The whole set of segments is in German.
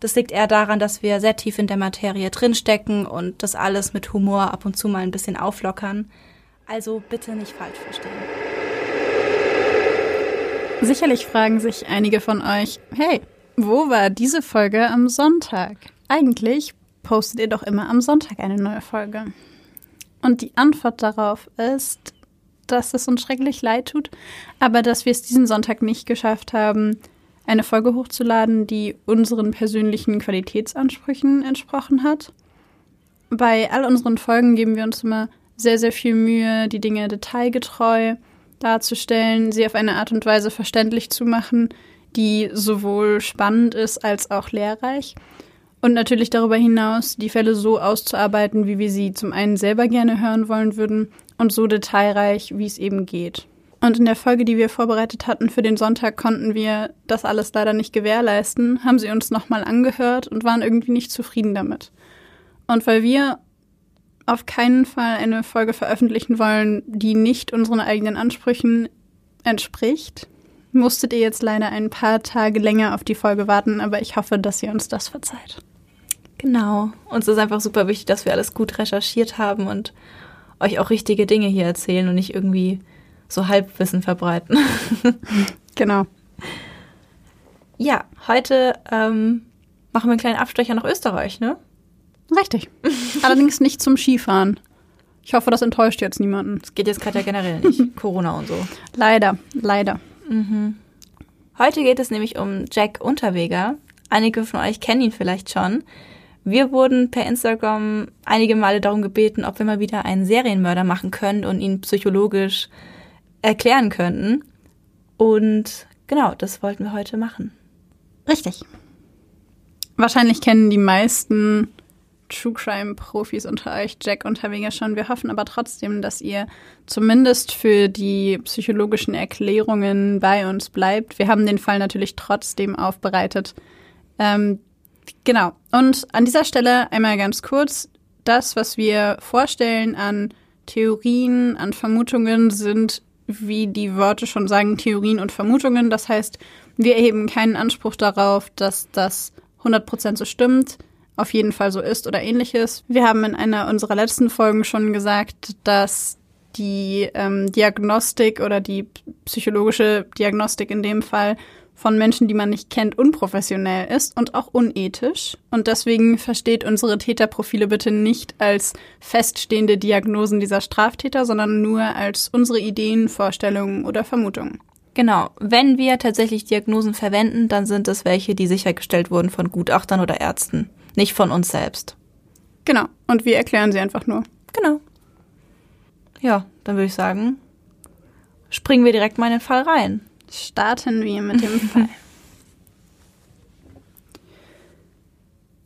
Das liegt eher daran, dass wir sehr tief in der Materie drinstecken und das alles mit Humor ab und zu mal ein bisschen auflockern. Also bitte nicht falsch verstehen. Sicherlich fragen sich einige von euch, hey, wo war diese Folge am Sonntag? Eigentlich postet ihr doch immer am Sonntag eine neue Folge. Und die Antwort darauf ist, dass es uns schrecklich leid tut, aber dass wir es diesen Sonntag nicht geschafft haben, eine Folge hochzuladen, die unseren persönlichen Qualitätsansprüchen entsprochen hat. Bei all unseren Folgen geben wir uns immer sehr, sehr viel Mühe, die Dinge detailgetreu darzustellen, sie auf eine Art und Weise verständlich zu machen, die sowohl spannend ist als auch lehrreich. Und natürlich darüber hinaus die Fälle so auszuarbeiten, wie wir sie zum einen selber gerne hören wollen würden und so detailreich, wie es eben geht. Und in der Folge, die wir vorbereitet hatten für den Sonntag, konnten wir das alles leider nicht gewährleisten, haben sie uns nochmal angehört und waren irgendwie nicht zufrieden damit. Und weil wir auf keinen Fall eine Folge veröffentlichen wollen, die nicht unseren eigenen Ansprüchen entspricht, musstet ihr jetzt leider ein paar Tage länger auf die Folge warten, aber ich hoffe, dass ihr uns das verzeiht. Genau. Uns ist einfach super wichtig, dass wir alles gut recherchiert haben und euch auch richtige Dinge hier erzählen und nicht irgendwie so Halbwissen verbreiten. genau. Ja, heute ähm, machen wir einen kleinen Abstecher nach Österreich, ne? Richtig. Allerdings nicht zum Skifahren. Ich hoffe, das enttäuscht jetzt niemanden. Es geht jetzt gerade ja generell nicht. Corona und so. Leider, leider. Mhm. Heute geht es nämlich um Jack Unterweger. Einige von euch kennen ihn vielleicht schon. Wir wurden per Instagram einige Male darum gebeten, ob wir mal wieder einen Serienmörder machen können und ihn psychologisch erklären könnten. Und genau, das wollten wir heute machen. Richtig. Wahrscheinlich kennen die meisten True Crime Profis unter euch Jack Unterweger schon. Wir hoffen aber trotzdem, dass ihr zumindest für die psychologischen Erklärungen bei uns bleibt. Wir haben den Fall natürlich trotzdem aufbereitet. Ähm, genau. Und an dieser Stelle einmal ganz kurz. Das, was wir vorstellen an Theorien, an Vermutungen, sind wie die Worte schon sagen, Theorien und Vermutungen. Das heißt, wir erheben keinen Anspruch darauf, dass das 100% so stimmt, auf jeden Fall so ist oder ähnliches. Wir haben in einer unserer letzten Folgen schon gesagt, dass die ähm, Diagnostik oder die psychologische Diagnostik in dem Fall von Menschen, die man nicht kennt, unprofessionell ist und auch unethisch. Und deswegen versteht unsere Täterprofile bitte nicht als feststehende Diagnosen dieser Straftäter, sondern nur als unsere Ideen, Vorstellungen oder Vermutungen. Genau. Wenn wir tatsächlich Diagnosen verwenden, dann sind es welche, die sichergestellt wurden von Gutachtern oder Ärzten, nicht von uns selbst. Genau. Und wir erklären sie einfach nur. Genau. Ja, dann würde ich sagen, springen wir direkt mal in den Fall rein. Starten wir mit dem Fall.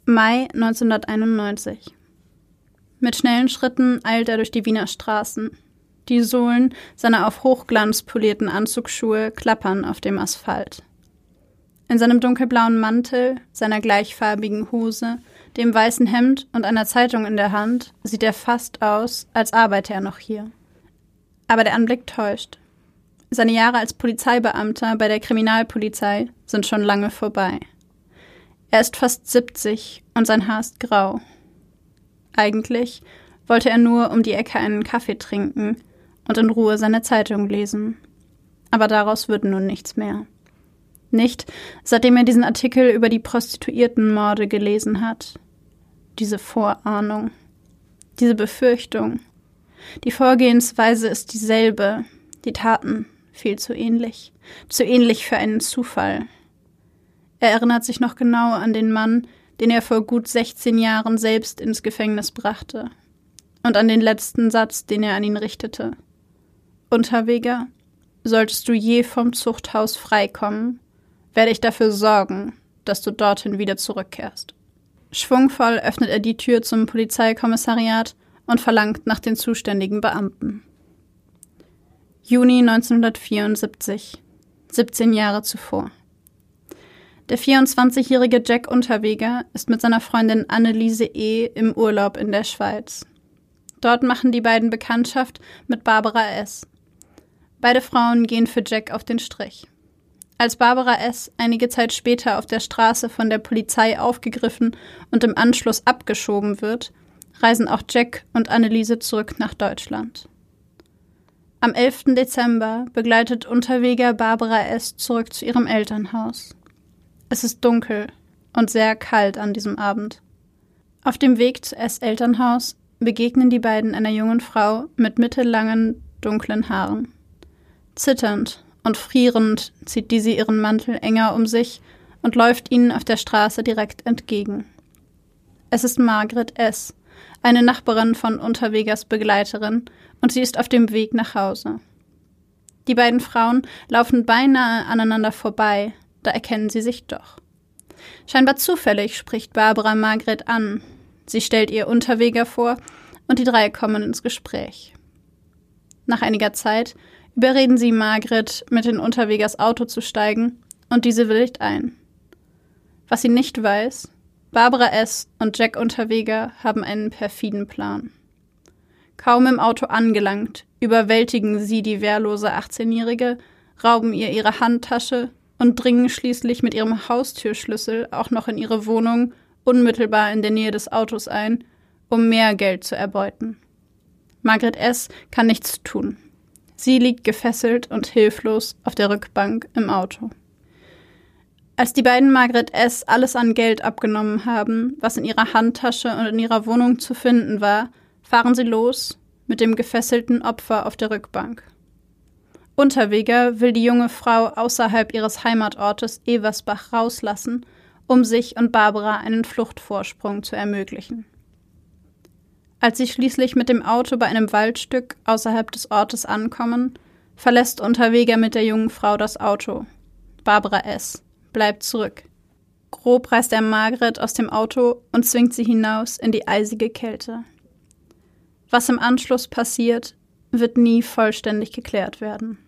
Mai 1991. Mit schnellen Schritten eilt er durch die Wiener Straßen. Die Sohlen seiner auf Hochglanz polierten Anzugsschuhe klappern auf dem Asphalt. In seinem dunkelblauen Mantel, seiner gleichfarbigen Hose, dem weißen Hemd und einer Zeitung in der Hand sieht er fast aus, als arbeite er noch hier. Aber der Anblick täuscht. Seine Jahre als Polizeibeamter bei der Kriminalpolizei sind schon lange vorbei. Er ist fast 70 und sein Haar ist grau. Eigentlich wollte er nur um die Ecke einen Kaffee trinken und in Ruhe seine Zeitung lesen. Aber daraus wird nun nichts mehr. Nicht, seitdem er diesen Artikel über die Prostituiertenmorde gelesen hat. Diese Vorahnung. Diese Befürchtung. Die Vorgehensweise ist dieselbe, die Taten viel zu ähnlich, zu ähnlich für einen Zufall. Er erinnert sich noch genau an den Mann, den er vor gut 16 Jahren selbst ins Gefängnis brachte, und an den letzten Satz, den er an ihn richtete. Unterweger, solltest du je vom Zuchthaus freikommen, werde ich dafür sorgen, dass du dorthin wieder zurückkehrst. Schwungvoll öffnet er die Tür zum Polizeikommissariat und verlangt nach den zuständigen Beamten. Juni 1974, 17 Jahre zuvor. Der 24-jährige Jack Unterweger ist mit seiner Freundin Anneliese E. im Urlaub in der Schweiz. Dort machen die beiden Bekanntschaft mit Barbara S. Beide Frauen gehen für Jack auf den Strich. Als Barbara S. einige Zeit später auf der Straße von der Polizei aufgegriffen und im Anschluss abgeschoben wird, reisen auch Jack und Anneliese zurück nach Deutschland. Am 11. Dezember begleitet Unterweger Barbara S. zurück zu ihrem Elternhaus. Es ist dunkel und sehr kalt an diesem Abend. Auf dem Weg zu S. Elternhaus begegnen die beiden einer jungen Frau mit mittellangen, dunklen Haaren. Zitternd und frierend zieht diese ihren Mantel enger um sich und läuft ihnen auf der Straße direkt entgegen. Es ist Margret S., eine Nachbarin von Unterwegers Begleiterin, und sie ist auf dem Weg nach Hause. Die beiden Frauen laufen beinahe aneinander vorbei, da erkennen sie sich doch. Scheinbar zufällig spricht Barbara Margret an. Sie stellt ihr Unterweger vor und die drei kommen ins Gespräch. Nach einiger Zeit überreden sie Margret, mit in Unterwegers Auto zu steigen, und diese willigt ein. Was sie nicht weiß, Barbara S. und Jack Unterweger haben einen perfiden Plan. Kaum im Auto angelangt, überwältigen sie die wehrlose 18-Jährige, rauben ihr ihre Handtasche und dringen schließlich mit ihrem Haustürschlüssel auch noch in ihre Wohnung unmittelbar in der Nähe des Autos ein, um mehr Geld zu erbeuten. Margret S. kann nichts tun. Sie liegt gefesselt und hilflos auf der Rückbank im Auto. Als die beiden Margret S. alles an Geld abgenommen haben, was in ihrer Handtasche und in ihrer Wohnung zu finden war, fahren sie los mit dem gefesselten Opfer auf der Rückbank. Unterweger will die junge Frau außerhalb ihres Heimatortes Eversbach rauslassen, um sich und Barbara einen Fluchtvorsprung zu ermöglichen. Als sie schließlich mit dem Auto bei einem Waldstück außerhalb des Ortes ankommen, verlässt Unterweger mit der jungen Frau das Auto. Barbara S. bleibt zurück. Grob reißt er Margret aus dem Auto und zwingt sie hinaus in die eisige Kälte. Was im Anschluss passiert, wird nie vollständig geklärt werden.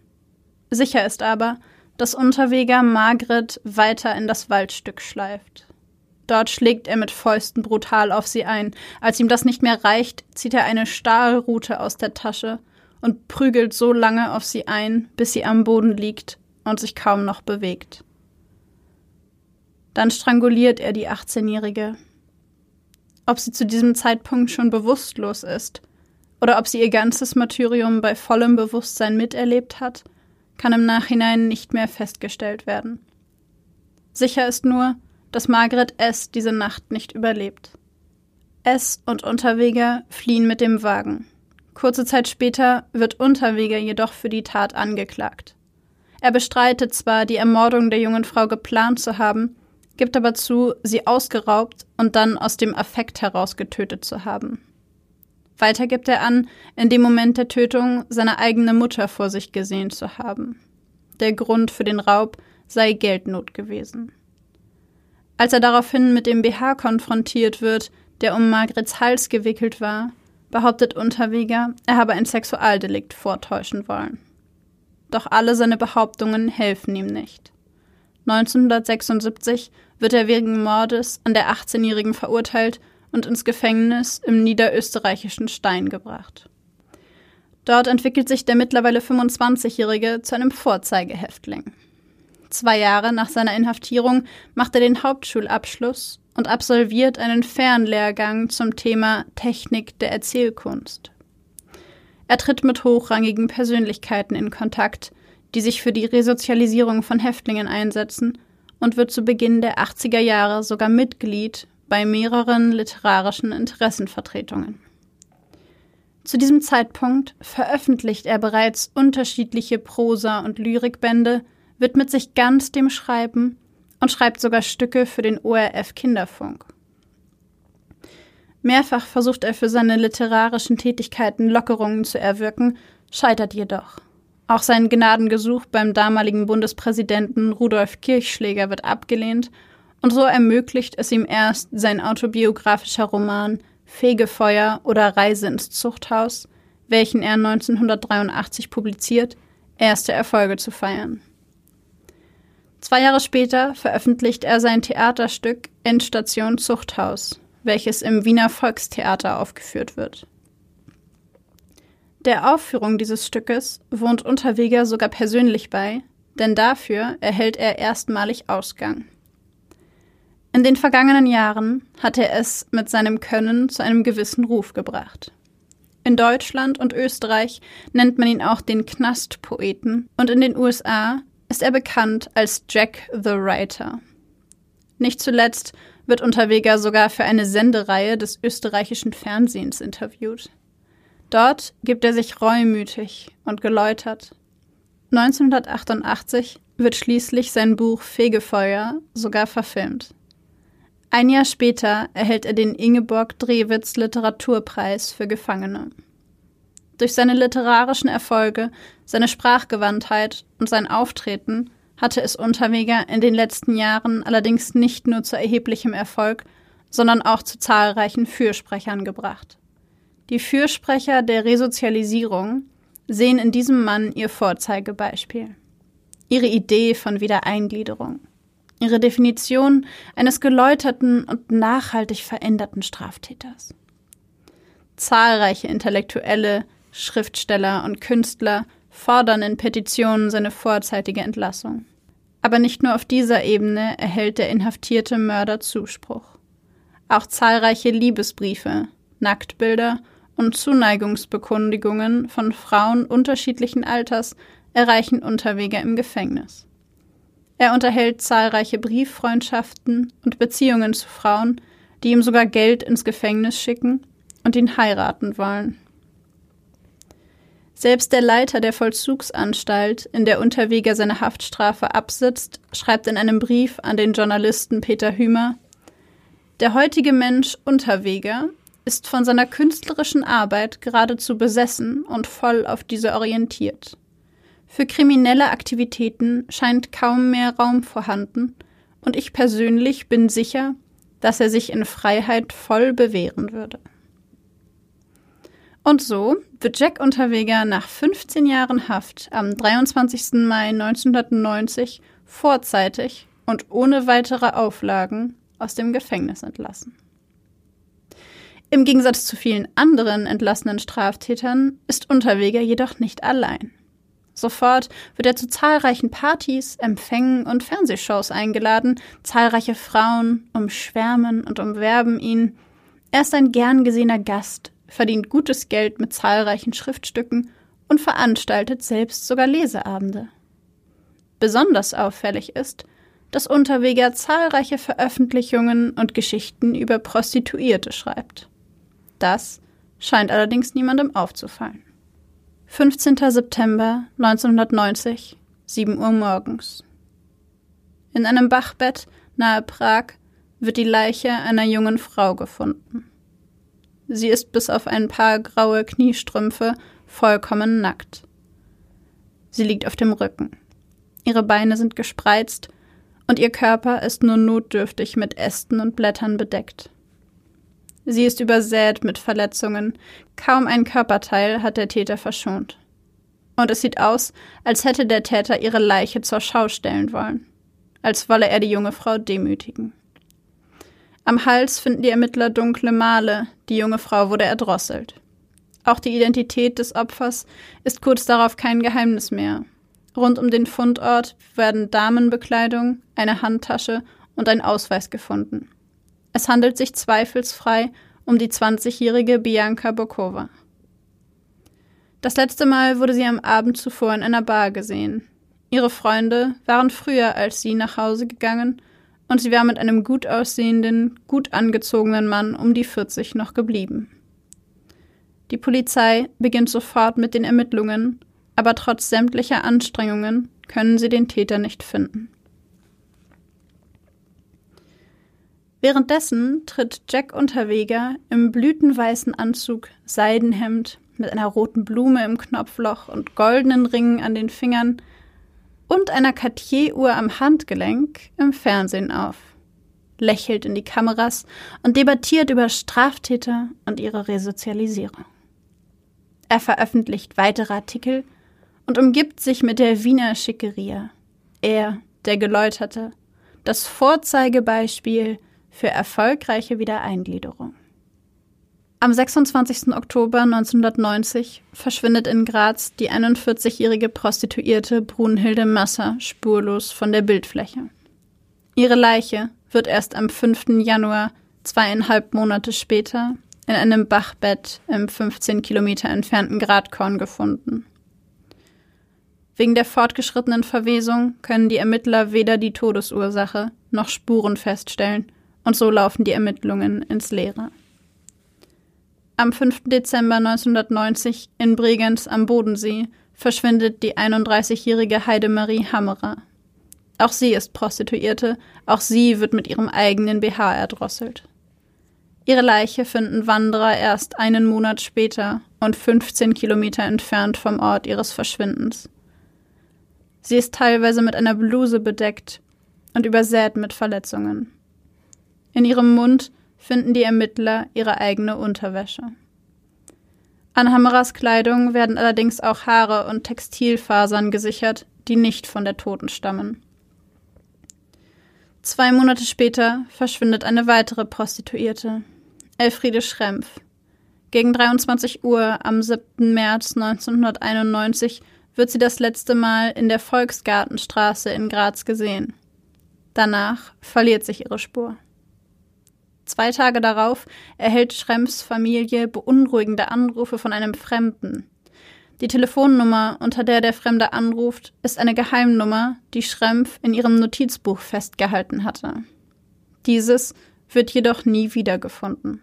Sicher ist aber, dass Unterweger Margret weiter in das Waldstück schleift. Dort schlägt er mit Fäusten brutal auf sie ein. Als ihm das nicht mehr reicht, zieht er eine Stahlrute aus der Tasche und prügelt so lange auf sie ein, bis sie am Boden liegt und sich kaum noch bewegt. Dann stranguliert er die 18-Jährige. Ob sie zu diesem Zeitpunkt schon bewusstlos ist oder ob sie ihr ganzes Martyrium bei vollem Bewusstsein miterlebt hat, kann im Nachhinein nicht mehr festgestellt werden. Sicher ist nur, dass Margaret S. diese Nacht nicht überlebt. S. und Unterweger fliehen mit dem Wagen. Kurze Zeit später wird Unterweger jedoch für die Tat angeklagt. Er bestreitet zwar, die Ermordung der jungen Frau geplant zu haben, gibt aber zu, sie ausgeraubt und dann aus dem Affekt heraus getötet zu haben. Weiter gibt er an, in dem Moment der Tötung seine eigene Mutter vor sich gesehen zu haben. Der Grund für den Raub sei Geldnot gewesen. Als er daraufhin mit dem BH konfrontiert wird, der um Margrets Hals gewickelt war, behauptet Unterweger, er habe ein Sexualdelikt vortäuschen wollen. Doch alle seine Behauptungen helfen ihm nicht. 1976 wird er wegen Mordes an der 18-Jährigen verurteilt und ins Gefängnis im niederösterreichischen Stein gebracht. Dort entwickelt sich der mittlerweile 25-Jährige zu einem Vorzeigehäftling. Zwei Jahre nach seiner Inhaftierung macht er den Hauptschulabschluss und absolviert einen Fernlehrgang zum Thema Technik der Erzählkunst. Er tritt mit hochrangigen Persönlichkeiten in Kontakt, die sich für die Resozialisierung von Häftlingen einsetzen und wird zu Beginn der 80er Jahre sogar Mitglied bei mehreren literarischen Interessenvertretungen. Zu diesem Zeitpunkt veröffentlicht er bereits unterschiedliche Prosa- und Lyrikbände, widmet sich ganz dem Schreiben und schreibt sogar Stücke für den ORF Kinderfunk. Mehrfach versucht er für seine literarischen Tätigkeiten Lockerungen zu erwirken, scheitert jedoch. Auch sein Gnadengesuch beim damaligen Bundespräsidenten Rudolf Kirchschläger wird abgelehnt und so ermöglicht es ihm erst sein autobiografischer Roman Fegefeuer oder Reise ins Zuchthaus, welchen er 1983 publiziert, erste Erfolge zu feiern. Zwei Jahre später veröffentlicht er sein Theaterstück Endstation Zuchthaus, welches im Wiener Volkstheater aufgeführt wird. Der Aufführung dieses Stückes wohnt Unterweger sogar persönlich bei, denn dafür erhält er erstmalig Ausgang. In den vergangenen Jahren hat er es mit seinem Können zu einem gewissen Ruf gebracht. In Deutschland und Österreich nennt man ihn auch den Knastpoeten und in den USA ist er bekannt als Jack the Writer. Nicht zuletzt wird Unterweger sogar für eine Sendereihe des österreichischen Fernsehens interviewt. Dort gibt er sich reumütig und geläutert. 1988 wird schließlich sein Buch Fegefeuer sogar verfilmt. Ein Jahr später erhält er den Ingeborg Drewitz Literaturpreis für Gefangene. Durch seine literarischen Erfolge, seine Sprachgewandtheit und sein Auftreten hatte es Unterweger in den letzten Jahren allerdings nicht nur zu erheblichem Erfolg, sondern auch zu zahlreichen Fürsprechern gebracht. Die Fürsprecher der Resozialisierung sehen in diesem Mann ihr Vorzeigebeispiel. Ihre Idee von Wiedereingliederung. Ihre Definition eines geläuterten und nachhaltig veränderten Straftäters. Zahlreiche Intellektuelle, Schriftsteller und Künstler fordern in Petitionen seine vorzeitige Entlassung. Aber nicht nur auf dieser Ebene erhält der inhaftierte Mörder Zuspruch. Auch zahlreiche Liebesbriefe, Nacktbilder und Zuneigungsbekundigungen von Frauen unterschiedlichen Alters erreichen Unterweger im Gefängnis. Er unterhält zahlreiche Brieffreundschaften und Beziehungen zu Frauen, die ihm sogar Geld ins Gefängnis schicken und ihn heiraten wollen. Selbst der Leiter der Vollzugsanstalt, in der Unterweger seine Haftstrafe absitzt, schreibt in einem Brief an den Journalisten Peter Hümer Der heutige Mensch Unterweger ist von seiner künstlerischen Arbeit geradezu besessen und voll auf diese orientiert. Für kriminelle Aktivitäten scheint kaum mehr Raum vorhanden, und ich persönlich bin sicher, dass er sich in Freiheit voll bewähren würde. Und so wird Jack Unterweger nach 15 Jahren Haft am 23. Mai 1990 vorzeitig und ohne weitere Auflagen aus dem Gefängnis entlassen. Im Gegensatz zu vielen anderen entlassenen Straftätern ist Unterweger jedoch nicht allein. Sofort wird er zu zahlreichen Partys, Empfängen und Fernsehshows eingeladen, zahlreiche Frauen umschwärmen und umwerben ihn. Er ist ein gern gesehener Gast, verdient gutes Geld mit zahlreichen Schriftstücken und veranstaltet selbst sogar Leseabende. Besonders auffällig ist, dass Unterweger zahlreiche Veröffentlichungen und Geschichten über Prostituierte schreibt. Das scheint allerdings niemandem aufzufallen. 15. September 1990, 7 Uhr morgens. In einem Bachbett nahe Prag wird die Leiche einer jungen Frau gefunden. Sie ist bis auf ein paar graue Kniestrümpfe vollkommen nackt. Sie liegt auf dem Rücken. Ihre Beine sind gespreizt und ihr Körper ist nur notdürftig mit Ästen und Blättern bedeckt. Sie ist übersät mit Verletzungen, kaum ein Körperteil hat der Täter verschont. Und es sieht aus, als hätte der Täter ihre Leiche zur Schau stellen wollen, als wolle er die junge Frau demütigen. Am Hals finden die Ermittler dunkle Male, die junge Frau wurde erdrosselt. Auch die Identität des Opfers ist kurz darauf kein Geheimnis mehr. Rund um den Fundort werden Damenbekleidung, eine Handtasche und ein Ausweis gefunden. Es handelt sich zweifelsfrei um die 20-jährige Bianca Bokova. Das letzte Mal wurde sie am Abend zuvor in einer Bar gesehen. Ihre Freunde waren früher als sie nach Hause gegangen und sie war mit einem gut aussehenden, gut angezogenen Mann um die 40 noch geblieben. Die Polizei beginnt sofort mit den Ermittlungen, aber trotz sämtlicher Anstrengungen können sie den Täter nicht finden. Währenddessen tritt Jack Unterweger im blütenweißen Anzug, Seidenhemd mit einer roten Blume im Knopfloch und goldenen Ringen an den Fingern und einer Cartier-Uhr am Handgelenk im Fernsehen auf, lächelt in die Kameras und debattiert über Straftäter und ihre Resozialisierung. Er veröffentlicht weitere Artikel und umgibt sich mit der Wiener Schickeria. Er, der Geläuterte, das Vorzeigebeispiel für erfolgreiche Wiedereingliederung. Am 26. Oktober 1990 verschwindet in Graz die 41-jährige Prostituierte Brunhilde Masser spurlos von der Bildfläche. Ihre Leiche wird erst am 5. Januar, zweieinhalb Monate später, in einem Bachbett im 15 Kilometer entfernten Gradkorn gefunden. Wegen der fortgeschrittenen Verwesung können die Ermittler weder die Todesursache noch Spuren feststellen und so laufen die Ermittlungen ins Leere. Am 5. Dezember 1990 in Bregenz am Bodensee verschwindet die 31-jährige Heidemarie Hammerer. Auch sie ist Prostituierte, auch sie wird mit ihrem eigenen BH erdrosselt. Ihre Leiche finden Wanderer erst einen Monat später und 15 Kilometer entfernt vom Ort ihres Verschwindens. Sie ist teilweise mit einer Bluse bedeckt und übersät mit Verletzungen. In ihrem Mund finden die Ermittler ihre eigene Unterwäsche. An Hammerers Kleidung werden allerdings auch Haare und Textilfasern gesichert, die nicht von der Toten stammen. Zwei Monate später verschwindet eine weitere Prostituierte, Elfriede Schrempf. Gegen 23 Uhr am 7. März 1991 wird sie das letzte Mal in der Volksgartenstraße in Graz gesehen. Danach verliert sich ihre Spur. Zwei Tage darauf erhält Schremps Familie beunruhigende Anrufe von einem Fremden. Die Telefonnummer, unter der der Fremde anruft, ist eine Geheimnummer, die Schrempf in ihrem Notizbuch festgehalten hatte. Dieses wird jedoch nie wiedergefunden.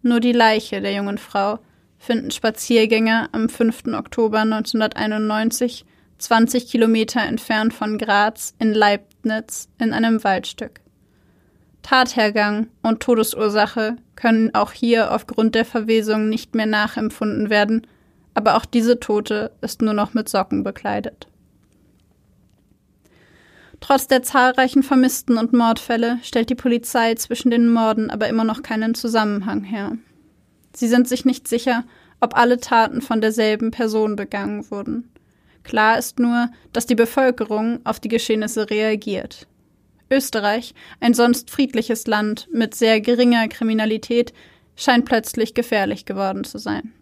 Nur die Leiche der jungen Frau finden Spaziergänger am 5. Oktober 1991, 20 Kilometer entfernt von Graz in Leibniz in einem Waldstück. Tathergang und Todesursache können auch hier aufgrund der Verwesung nicht mehr nachempfunden werden, aber auch diese Tote ist nur noch mit Socken bekleidet. Trotz der zahlreichen Vermissten und Mordfälle stellt die Polizei zwischen den Morden aber immer noch keinen Zusammenhang her. Sie sind sich nicht sicher, ob alle Taten von derselben Person begangen wurden. Klar ist nur, dass die Bevölkerung auf die Geschehnisse reagiert. Österreich, ein sonst friedliches Land mit sehr geringer Kriminalität, scheint plötzlich gefährlich geworden zu sein.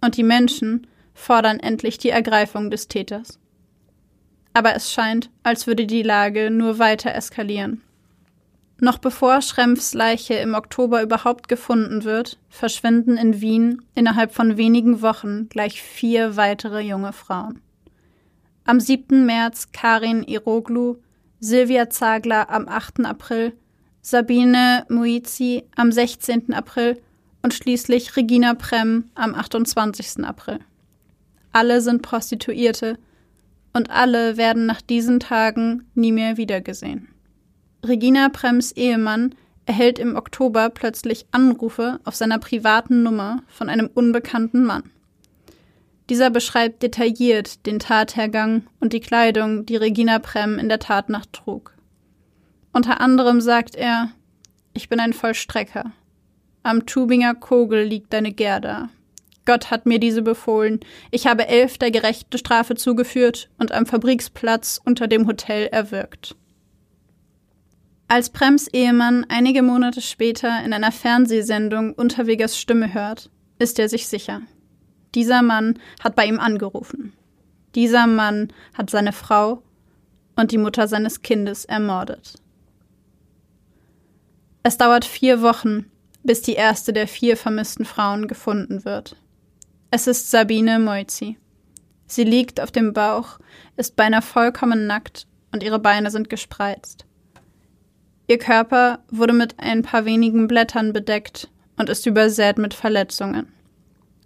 Und die Menschen fordern endlich die Ergreifung des Täters. Aber es scheint, als würde die Lage nur weiter eskalieren. Noch bevor Schrempfs Leiche im Oktober überhaupt gefunden wird, verschwinden in Wien innerhalb von wenigen Wochen gleich vier weitere junge Frauen. Am 7. März Karin Iroglu, Silvia Zagler am 8. April, Sabine Muizi am 16. April und schließlich Regina Prem am 28. April. Alle sind Prostituierte und alle werden nach diesen Tagen nie mehr wiedergesehen. Regina Prems Ehemann erhält im Oktober plötzlich Anrufe auf seiner privaten Nummer von einem unbekannten Mann. Dieser beschreibt detailliert den Tathergang und die Kleidung, die Regina Prem in der Tatnacht trug. Unter anderem sagt er, ich bin ein Vollstrecker. Am Tubinger Kogel liegt deine Gerda. Gott hat mir diese befohlen. Ich habe elf der gerechte Strafe zugeführt und am Fabriksplatz unter dem Hotel erwürgt. Als Prems Ehemann einige Monate später in einer Fernsehsendung Unterwegers Stimme hört, ist er sich sicher. Dieser Mann hat bei ihm angerufen. Dieser Mann hat seine Frau und die Mutter seines Kindes ermordet. Es dauert vier Wochen, bis die erste der vier vermissten Frauen gefunden wird. Es ist Sabine Moizi. Sie liegt auf dem Bauch, ist beinahe vollkommen nackt und ihre Beine sind gespreizt. Ihr Körper wurde mit ein paar wenigen Blättern bedeckt und ist übersät mit Verletzungen.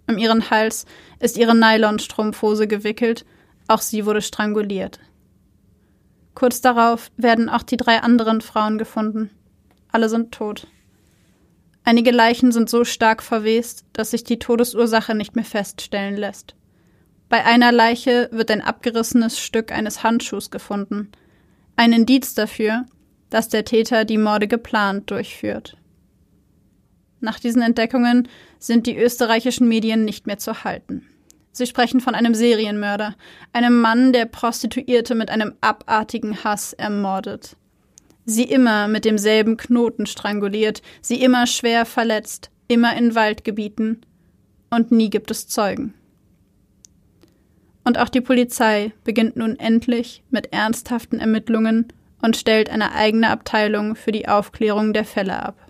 Um ihren Hals ist ihre Nylonstrumpfhose gewickelt, auch sie wurde stranguliert. Kurz darauf werden auch die drei anderen Frauen gefunden. Alle sind tot. Einige Leichen sind so stark verwest, dass sich die Todesursache nicht mehr feststellen lässt. Bei einer Leiche wird ein abgerissenes Stück eines Handschuhs gefunden, ein Indiz dafür, dass der Täter die Morde geplant durchführt. Nach diesen Entdeckungen sind die österreichischen Medien nicht mehr zu halten. Sie sprechen von einem Serienmörder, einem Mann, der Prostituierte mit einem abartigen Hass ermordet. Sie immer mit demselben Knoten stranguliert, sie immer schwer verletzt, immer in Waldgebieten. Und nie gibt es Zeugen. Und auch die Polizei beginnt nun endlich mit ernsthaften Ermittlungen und stellt eine eigene Abteilung für die Aufklärung der Fälle ab.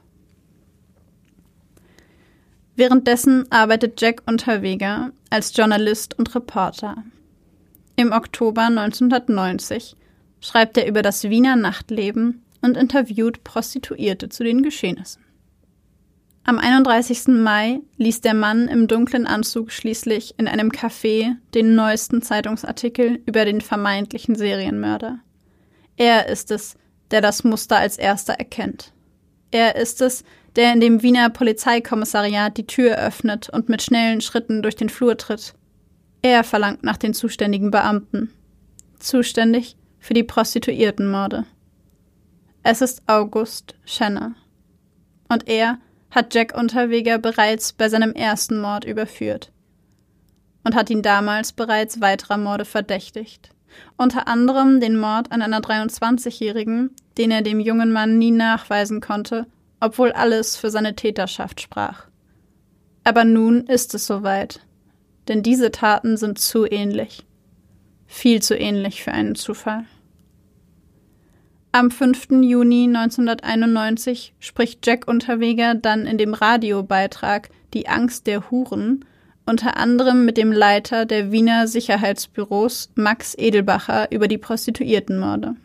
Währenddessen arbeitet Jack Unterweger als Journalist und Reporter. Im Oktober 1990 schreibt er über das Wiener Nachtleben und interviewt Prostituierte zu den Geschehnissen. Am 31. Mai liest der Mann im dunklen Anzug schließlich in einem Café den neuesten Zeitungsartikel über den vermeintlichen Serienmörder. Er ist es, der das Muster als erster erkennt. Er ist es, der in dem Wiener Polizeikommissariat die Tür öffnet und mit schnellen Schritten durch den Flur tritt. Er verlangt nach den zuständigen Beamten. Zuständig für die Prostituiertenmorde. Es ist August Schenner. Und er hat Jack Unterweger bereits bei seinem ersten Mord überführt. Und hat ihn damals bereits weiterer Morde verdächtigt. Unter anderem den Mord an einer 23-Jährigen, den er dem jungen Mann nie nachweisen konnte obwohl alles für seine Täterschaft sprach. Aber nun ist es soweit, denn diese Taten sind zu ähnlich. Viel zu ähnlich für einen Zufall. Am 5. Juni 1991 spricht Jack Unterweger dann in dem Radiobeitrag Die Angst der Huren unter anderem mit dem Leiter der Wiener Sicherheitsbüros Max Edelbacher über die Prostituiertenmorde.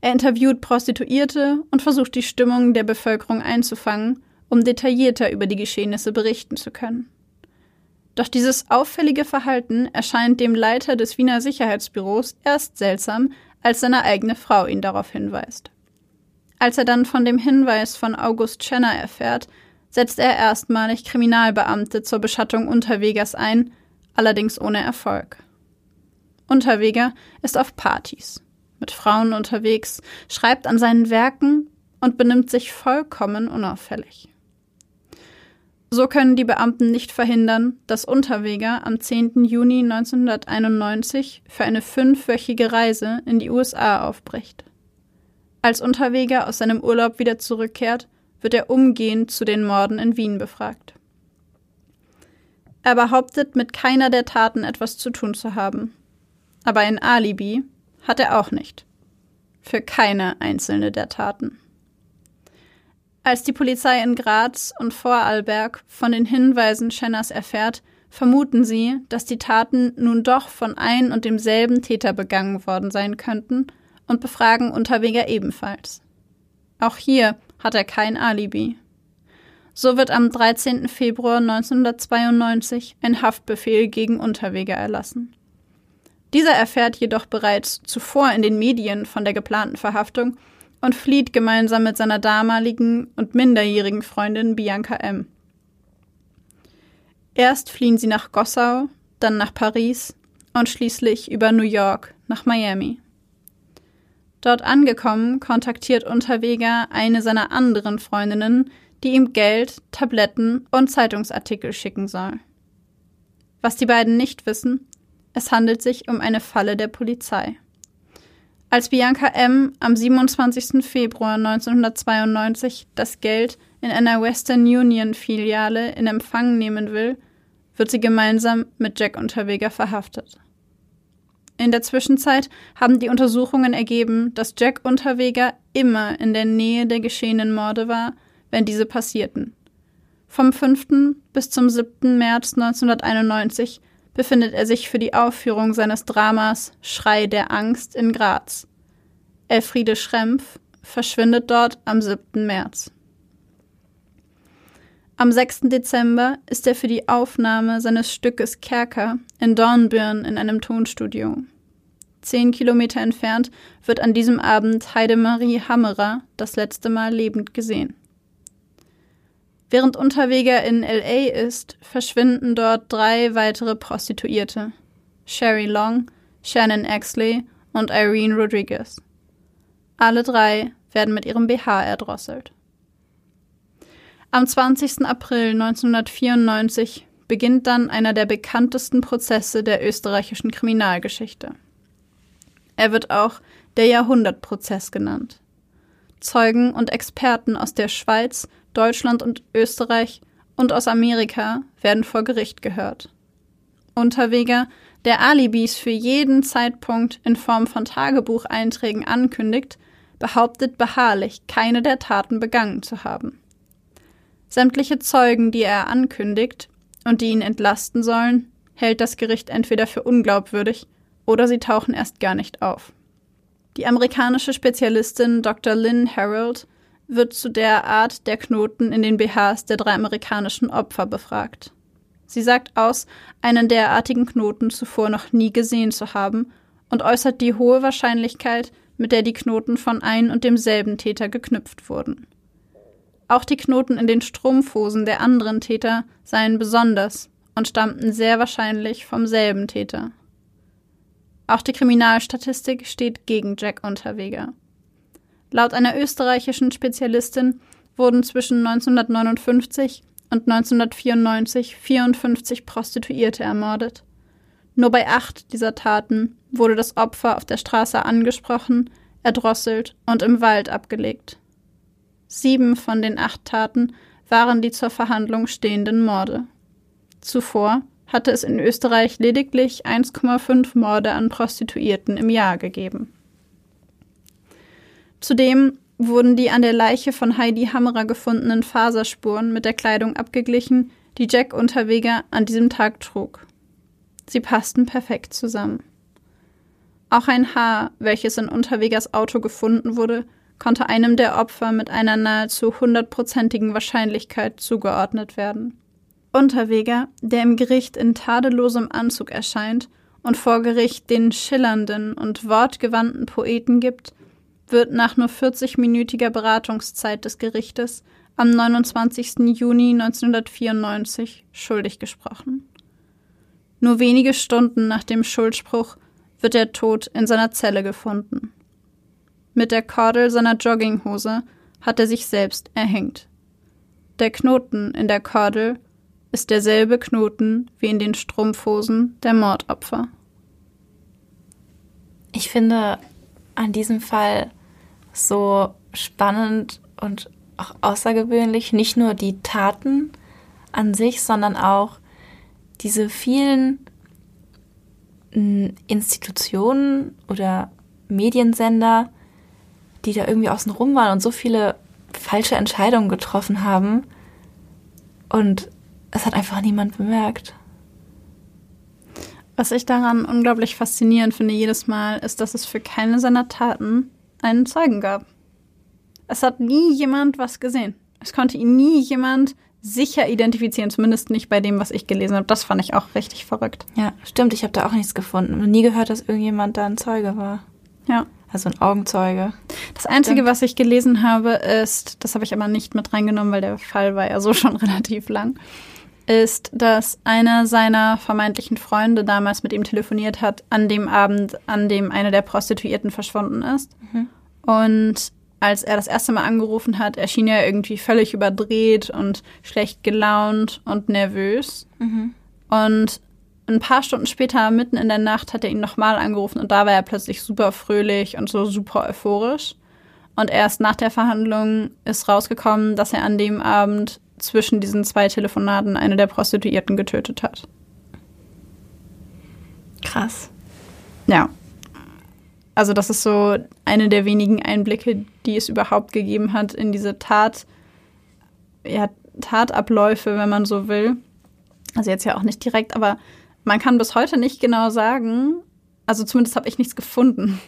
Er interviewt Prostituierte und versucht die Stimmung der Bevölkerung einzufangen, um detaillierter über die Geschehnisse berichten zu können. Doch dieses auffällige Verhalten erscheint dem Leiter des Wiener Sicherheitsbüros erst seltsam, als seine eigene Frau ihn darauf hinweist. Als er dann von dem Hinweis von August Schenner erfährt, setzt er erstmalig Kriminalbeamte zur Beschattung Unterwegers ein, allerdings ohne Erfolg. Unterweger ist auf Partys mit Frauen unterwegs, schreibt an seinen Werken und benimmt sich vollkommen unauffällig. So können die Beamten nicht verhindern, dass Unterweger am 10. Juni 1991 für eine fünfwöchige Reise in die USA aufbricht. Als Unterweger aus seinem Urlaub wieder zurückkehrt, wird er umgehend zu den Morden in Wien befragt. Er behauptet, mit keiner der Taten etwas zu tun zu haben. Aber ein Alibi, hat er auch nicht. Für keine einzelne der Taten. Als die Polizei in Graz und Vorarlberg von den Hinweisen Schenners erfährt, vermuten sie, dass die Taten nun doch von ein und demselben Täter begangen worden sein könnten und befragen Unterweger ebenfalls. Auch hier hat er kein Alibi. So wird am 13. Februar 1992 ein Haftbefehl gegen Unterweger erlassen. Dieser erfährt jedoch bereits zuvor in den Medien von der geplanten Verhaftung und flieht gemeinsam mit seiner damaligen und minderjährigen Freundin Bianca M. Erst fliehen sie nach Gossau, dann nach Paris und schließlich über New York nach Miami. Dort angekommen, kontaktiert Unterweger eine seiner anderen Freundinnen, die ihm Geld, Tabletten und Zeitungsartikel schicken soll. Was die beiden nicht wissen, es handelt sich um eine Falle der Polizei. Als Bianca M. am 27. Februar 1992 das Geld in einer Western Union Filiale in Empfang nehmen will, wird sie gemeinsam mit Jack Unterweger verhaftet. In der Zwischenzeit haben die Untersuchungen ergeben, dass Jack Unterweger immer in der Nähe der geschehenen Morde war, wenn diese passierten. Vom 5. bis zum 7. März 1991 befindet er sich für die Aufführung seines Dramas Schrei der Angst in Graz. Elfriede Schrempf verschwindet dort am 7. März. Am 6. Dezember ist er für die Aufnahme seines Stückes Kerker in Dornbirn in einem Tonstudio. Zehn Kilometer entfernt wird an diesem Abend Heidemarie Hammerer das letzte Mal lebend gesehen. Während Unterweger in LA ist, verschwinden dort drei weitere Prostituierte. Sherry Long, Shannon Exley und Irene Rodriguez. Alle drei werden mit ihrem BH erdrosselt. Am 20. April 1994 beginnt dann einer der bekanntesten Prozesse der österreichischen Kriminalgeschichte. Er wird auch der Jahrhundertprozess genannt. Zeugen und Experten aus der Schweiz, Deutschland und Österreich und aus Amerika werden vor Gericht gehört. Unterweger, der Alibis für jeden Zeitpunkt in Form von Tagebucheinträgen ankündigt, behauptet beharrlich, keine der Taten begangen zu haben. Sämtliche Zeugen, die er ankündigt und die ihn entlasten sollen, hält das Gericht entweder für unglaubwürdig oder sie tauchen erst gar nicht auf. Die amerikanische Spezialistin Dr. Lynn Harold wird zu der Art der Knoten in den BHs der drei amerikanischen Opfer befragt. Sie sagt aus, einen derartigen Knoten zuvor noch nie gesehen zu haben und äußert die hohe Wahrscheinlichkeit, mit der die Knoten von ein und demselben Täter geknüpft wurden. Auch die Knoten in den Strumpfhosen der anderen Täter seien besonders und stammten sehr wahrscheinlich vom selben Täter. Auch die Kriminalstatistik steht gegen Jack Unterweger. Laut einer österreichischen Spezialistin wurden zwischen 1959 und 1994 54 Prostituierte ermordet. Nur bei acht dieser Taten wurde das Opfer auf der Straße angesprochen, erdrosselt und im Wald abgelegt. Sieben von den acht Taten waren die zur Verhandlung stehenden Morde. Zuvor hatte es in Österreich lediglich 1,5 Morde an Prostituierten im Jahr gegeben. Zudem wurden die an der Leiche von Heidi Hammerer gefundenen Faserspuren mit der Kleidung abgeglichen, die Jack Unterweger an diesem Tag trug. Sie passten perfekt zusammen. Auch ein Haar, welches in Unterwegers Auto gefunden wurde, konnte einem der Opfer mit einer nahezu hundertprozentigen Wahrscheinlichkeit zugeordnet werden. Unterweger, der im Gericht in tadellosem Anzug erscheint und vor Gericht den schillernden und wortgewandten Poeten gibt, wird nach nur 40-minütiger Beratungszeit des Gerichtes am 29. Juni 1994 schuldig gesprochen. Nur wenige Stunden nach dem Schuldspruch wird er tot in seiner Zelle gefunden. Mit der Kordel seiner Jogginghose hat er sich selbst erhängt. Der Knoten in der Kordel ist derselbe Knoten wie in den Strumpfhosen der Mordopfer. Ich finde an diesem Fall so spannend und auch außergewöhnlich nicht nur die Taten an sich, sondern auch diese vielen hm, Institutionen oder Mediensender, die da irgendwie außen rum waren und so viele falsche Entscheidungen getroffen haben. Und es hat einfach niemand bemerkt. Was ich daran unglaublich faszinierend finde jedes Mal, ist, dass es für keine seiner Taten einen Zeugen gab. Es hat nie jemand was gesehen. Es konnte ihn nie jemand sicher identifizieren, zumindest nicht bei dem, was ich gelesen habe. Das fand ich auch richtig verrückt. Ja, stimmt. Ich habe da auch nichts gefunden und nie gehört, dass irgendjemand da ein Zeuge war. Ja. Also ein Augenzeuge. Das Einzige, Stimmt. was ich gelesen habe, ist, das habe ich aber nicht mit reingenommen, weil der Fall war ja so schon relativ lang, ist, dass einer seiner vermeintlichen Freunde damals mit ihm telefoniert hat, an dem Abend, an dem eine der Prostituierten verschwunden ist. Mhm. Und als er das erste Mal angerufen hat, erschien er irgendwie völlig überdreht und schlecht gelaunt und nervös. Mhm. Und ein paar Stunden später, mitten in der Nacht, hat er ihn nochmal angerufen und da war er plötzlich super fröhlich und so super euphorisch. Und erst nach der Verhandlung ist rausgekommen, dass er an dem Abend zwischen diesen zwei Telefonaten eine der Prostituierten getötet hat. Krass. Ja. Also das ist so eine der wenigen Einblicke, die es überhaupt gegeben hat in diese Tat, ja, Tatabläufe, wenn man so will. Also jetzt ja auch nicht direkt, aber man kann bis heute nicht genau sagen, also zumindest habe ich nichts gefunden,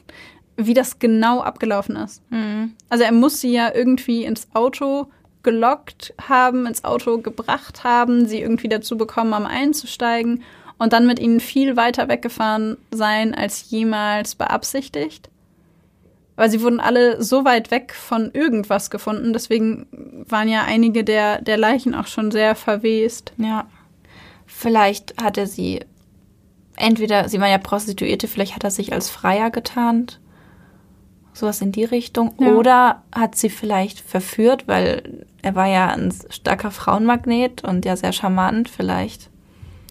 wie das genau abgelaufen ist. Mhm. Also er muss sie ja irgendwie ins Auto gelockt haben, ins Auto gebracht haben, sie irgendwie dazu bekommen haben, einzusteigen und dann mit ihnen viel weiter weggefahren sein als jemals beabsichtigt. Weil sie wurden alle so weit weg von irgendwas gefunden, deswegen waren ja einige der, der Leichen auch schon sehr verwest. Ja. Vielleicht hat er sie, entweder, sie war ja Prostituierte, vielleicht hat er sich als Freier getarnt. Sowas in die Richtung. Ja. Oder hat sie vielleicht verführt, weil er war ja ein starker Frauenmagnet und ja sehr charmant. Vielleicht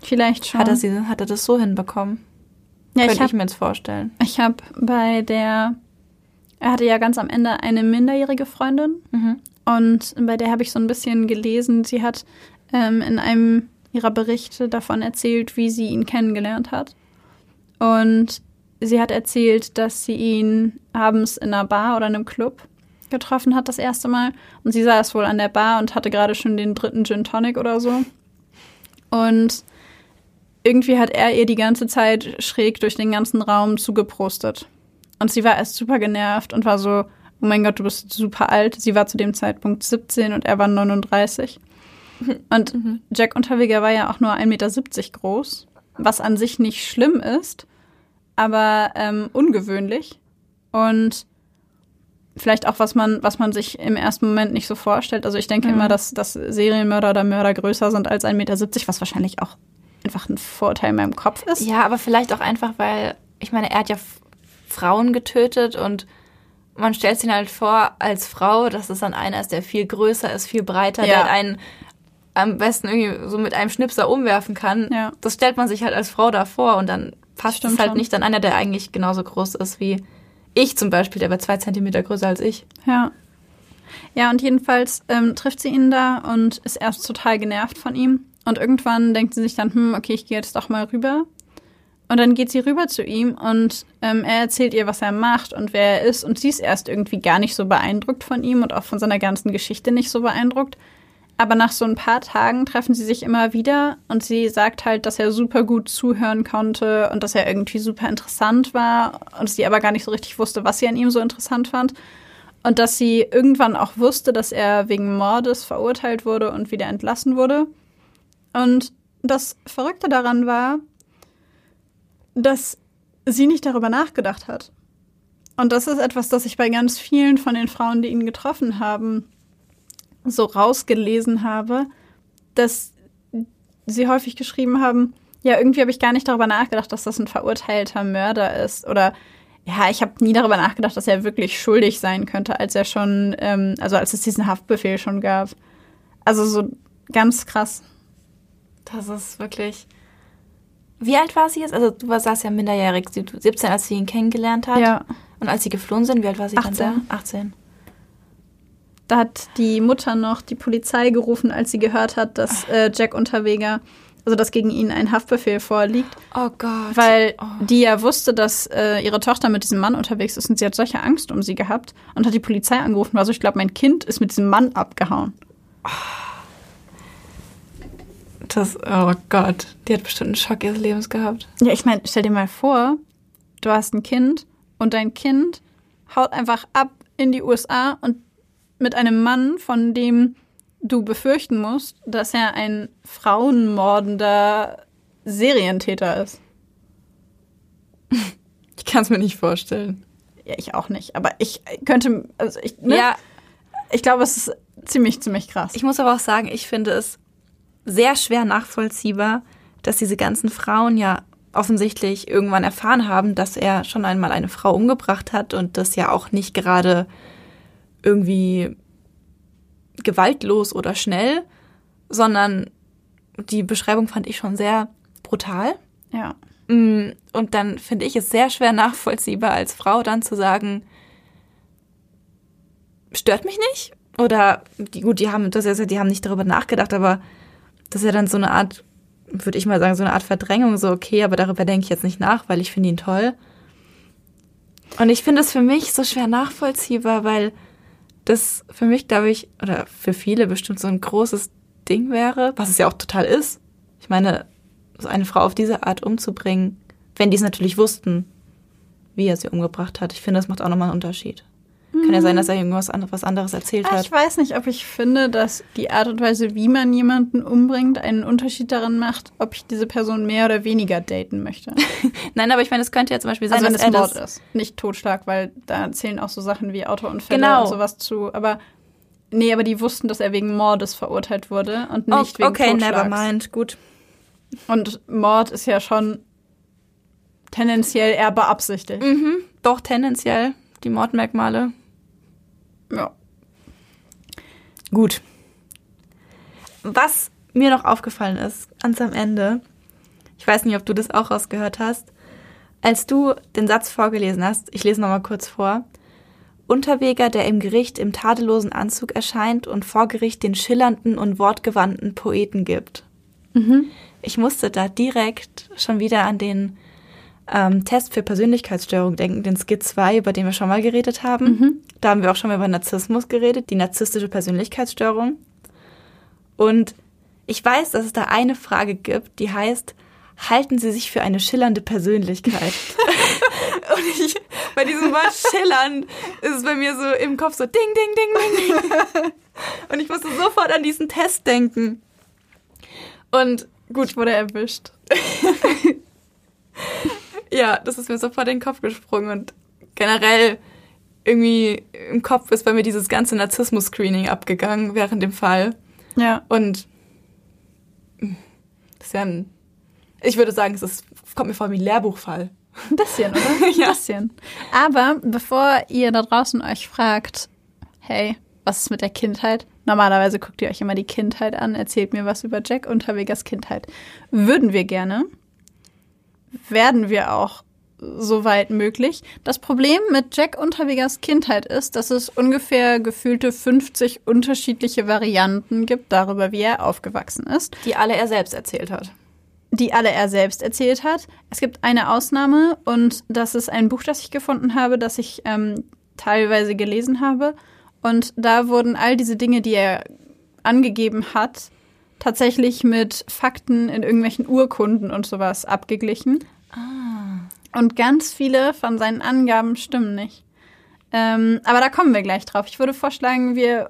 Vielleicht schon. hat er, sie, hat er das so hinbekommen. ja, ich Könnte ich, habe mir jetzt vorstellen. ich hab bei der, er hatte ja ganz am Ende eine minderjährige Freundin Mhm. und bei der habe ich so ein bisschen gelesen. Sie hat ähm, in einem ihrer Berichte davon erzählt, wie sie ihn kennengelernt hat. Und sie hat erzählt, dass sie ihn abends in einer Bar oder in einem Club getroffen hat das erste Mal. Und sie saß wohl an der Bar und hatte gerade schon den dritten Gin Tonic oder so. Und irgendwie hat er ihr die ganze Zeit schräg durch den ganzen Raum zugeprostet. Und sie war erst super genervt und war so, oh mein Gott, du bist super alt. Sie war zu dem Zeitpunkt 17 und er war 39. Und Jack Unterweger war ja auch nur 1,70 Meter groß, was an sich nicht schlimm ist, aber ähm, ungewöhnlich. Und vielleicht auch, was man, was man sich im ersten Moment nicht so vorstellt. Also ich denke Mhm. immer, dass, dass Serienmörder oder Mörder größer sind als 1,70 Meter, was wahrscheinlich auch einfach ein Vorteil in meinem Kopf ist. Ja, aber vielleicht auch einfach, weil, ich meine, er hat ja Frauen getötet und man stellt sich halt vor, als Frau, dass es dann einer ist, der viel größer ist, viel breiter, Ja. der einen am besten irgendwie so mit einem Schnipser umwerfen kann. Ja. Das stellt man sich halt als Frau davor und dann passt Stimmt es halt schon. nicht an einer, der eigentlich genauso groß ist wie ich zum Beispiel, der war zwei Zentimeter größer als ich. Ja. Ja, und jedenfalls ähm, trifft sie ihn da und ist erst total genervt von ihm. Und irgendwann denkt sie sich dann, hm, okay, ich gehe jetzt doch mal rüber. Und dann geht sie rüber zu ihm und ähm, er erzählt ihr, was er macht und wer er ist. Und sie ist erst irgendwie gar nicht so beeindruckt von ihm und auch von seiner ganzen Geschichte nicht so beeindruckt. Aber nach so ein paar Tagen treffen sie sich immer wieder und sie sagt halt, dass er super gut zuhören konnte und dass er irgendwie super interessant war und sie aber gar nicht so richtig wusste, was sie an ihm so interessant fand. Und dass sie irgendwann auch wusste, dass er wegen Mordes verurteilt wurde und wieder entlassen wurde. Und das Verrückte daran war, dass sie nicht darüber nachgedacht hat. Und das ist etwas, das ich bei ganz vielen von den Frauen, die ihn getroffen haben, so rausgelesen habe, dass sie häufig geschrieben haben, ja, irgendwie habe ich gar nicht darüber nachgedacht, dass das ein verurteilter Mörder ist. Oder ja, ich habe nie darüber nachgedacht, dass er wirklich schuldig sein könnte, als er schon, ähm, also als es diesen Haftbefehl schon gab. Also so ganz krass. Das ist wirklich. Wie alt war sie jetzt? Also du warst ja minderjährig, sie- 17, als sie ihn kennengelernt hat. Ja. Und als sie geflohen sind, wie alt war sie 18. dann da? 18. Da hat die Mutter noch die Polizei gerufen, als sie gehört hat, dass äh, Jack Unterweger, also dass gegen ihn ein Haftbefehl vorliegt, Oh Gott. weil oh. die ja wusste, dass äh, ihre Tochter mit diesem Mann unterwegs ist und sie hat solche Angst um sie gehabt und hat die Polizei angerufen, war so, ich glaube, mein Kind ist mit diesem Mann abgehauen. Das, oh Gott. Die hat bestimmt einen Schock ihres Lebens gehabt. Ja, ich meine, stell dir mal vor, du hast ein Kind und dein Kind haut einfach ab in die USA und mit einem Mann, von dem du befürchten musst, dass er ein frauenmordender Serientäter ist. Ich kann es mir nicht vorstellen. Ja, ich auch nicht. Aber ich könnte, also ich, ne? Ja, ich glaube, es ist ziemlich, ziemlich krass. ich muss aber auch sagen, ich finde es sehr schwer nachvollziehbar, dass diese ganzen Frauen ja offensichtlich irgendwann erfahren haben, dass er schon einmal eine Frau umgebracht hat und das ja auch nicht gerade irgendwie gewaltlos oder schnell, sondern die Beschreibung fand ich schon sehr brutal. ja. Mm, Und dann finde ich es sehr schwer nachvollziehbar als Frau dann zu sagen, stört mich nicht. Oder die, gut, die haben, das ist ja, die haben nicht darüber nachgedacht, aber das ist ja dann so eine Art, würde ich mal sagen, so eine Art Verdrängung, so okay, aber darüber denke ich jetzt nicht nach, weil ich finde ihn toll. Und ich finde es für mich so schwer nachvollziehbar, weil das für mich, glaube ich, oder für viele bestimmt so ein großes Ding wäre, was es ja auch total ist. Ich meine, so eine Frau auf diese Art umzubringen, wenn die es natürlich wussten, wie er sie umgebracht hat. Ich finde, das macht auch nochmal einen Unterschied. Kann ja sein, dass er irgendwas anderes, was anderes erzählt Ah, hat. Ich weiß nicht, ob ich finde, dass die Art und Weise, wie man jemanden umbringt, einen Unterschied darin macht, ob ich diese Person mehr oder weniger daten möchte. Nein, aber ich meine, es könnte ja zum Beispiel sein, Also wenn dass es er Mord das, ist, nicht Totschlag, weil da zählen auch so Sachen wie Autounfälle Genau. und sowas zu. Aber nee, aber die wussten, dass er wegen Mordes verurteilt wurde und Oh, nicht wegen okay, Totschlags. never mind, gut. Und Mord ist ja schon tendenziell eher beabsichtigt. Mhm, doch tendenziell die Mordmerkmale. Ja. Gut. Was mir noch aufgefallen ist, ganz am Ende, ich weiß nicht, ob du das auch rausgehört hast, als du den Satz vorgelesen hast, ich lese nochmal kurz vor. Unterweger, der im Gericht im tadellosen Anzug erscheint und vor Gericht den schillernden und wortgewandten Poeten gibt. Ich musste da direkt schon wieder an den ähm, Test für Persönlichkeitsstörung denken, den Skit 2, über den wir schon mal geredet haben. Da haben wir auch schon mal über Narzissmus geredet, die narzisstische Persönlichkeitsstörung. Und ich weiß, dass es da eine Frage gibt, die heißt, halten Sie sich für eine schillernde Persönlichkeit? Und ich, bei diesem Wort schillern ist es bei mir so im Kopf so ding, ding, ding, ding, ding. Und ich musste sofort an diesen Test denken. Und Gut, ich wurde erwischt. ja, das ist mir sofort in den Kopf gesprungen und generell irgendwie im Kopf ist bei mir dieses ganze Narzissmus-Screening abgegangen während dem Fall. Ja. Und das ist ja ein, ich würde sagen, es ist, kommt mir vor wie ein Lehrbuchfall. Ein bisschen, oder? Ein Ja. bisschen. Aber bevor ihr da draußen euch fragt, hey, was ist mit der Kindheit? Normalerweise guckt ihr euch immer die Kindheit an, erzählt mir was über Jack Unterwegers Kindheit. Würden wir gerne. Werden wir auch soweit möglich. Das Problem mit Jack Unterwegers Kindheit ist, dass es ungefähr gefühlte 50 unterschiedliche Varianten gibt darüber, wie er aufgewachsen ist Die alle er selbst erzählt hat. die alle er selbst erzählt hat. Es gibt eine Ausnahme und das ist ein Buch, das ich gefunden habe, das ich ähm, teilweise gelesen habe. Und da wurden all diese Dinge, die er angegeben hat, tatsächlich mit Fakten in irgendwelchen Urkunden und sowas abgeglichen. Und ganz viele von seinen Angaben stimmen nicht. Ähm, aber da kommen wir gleich drauf. Ich würde vorschlagen, wir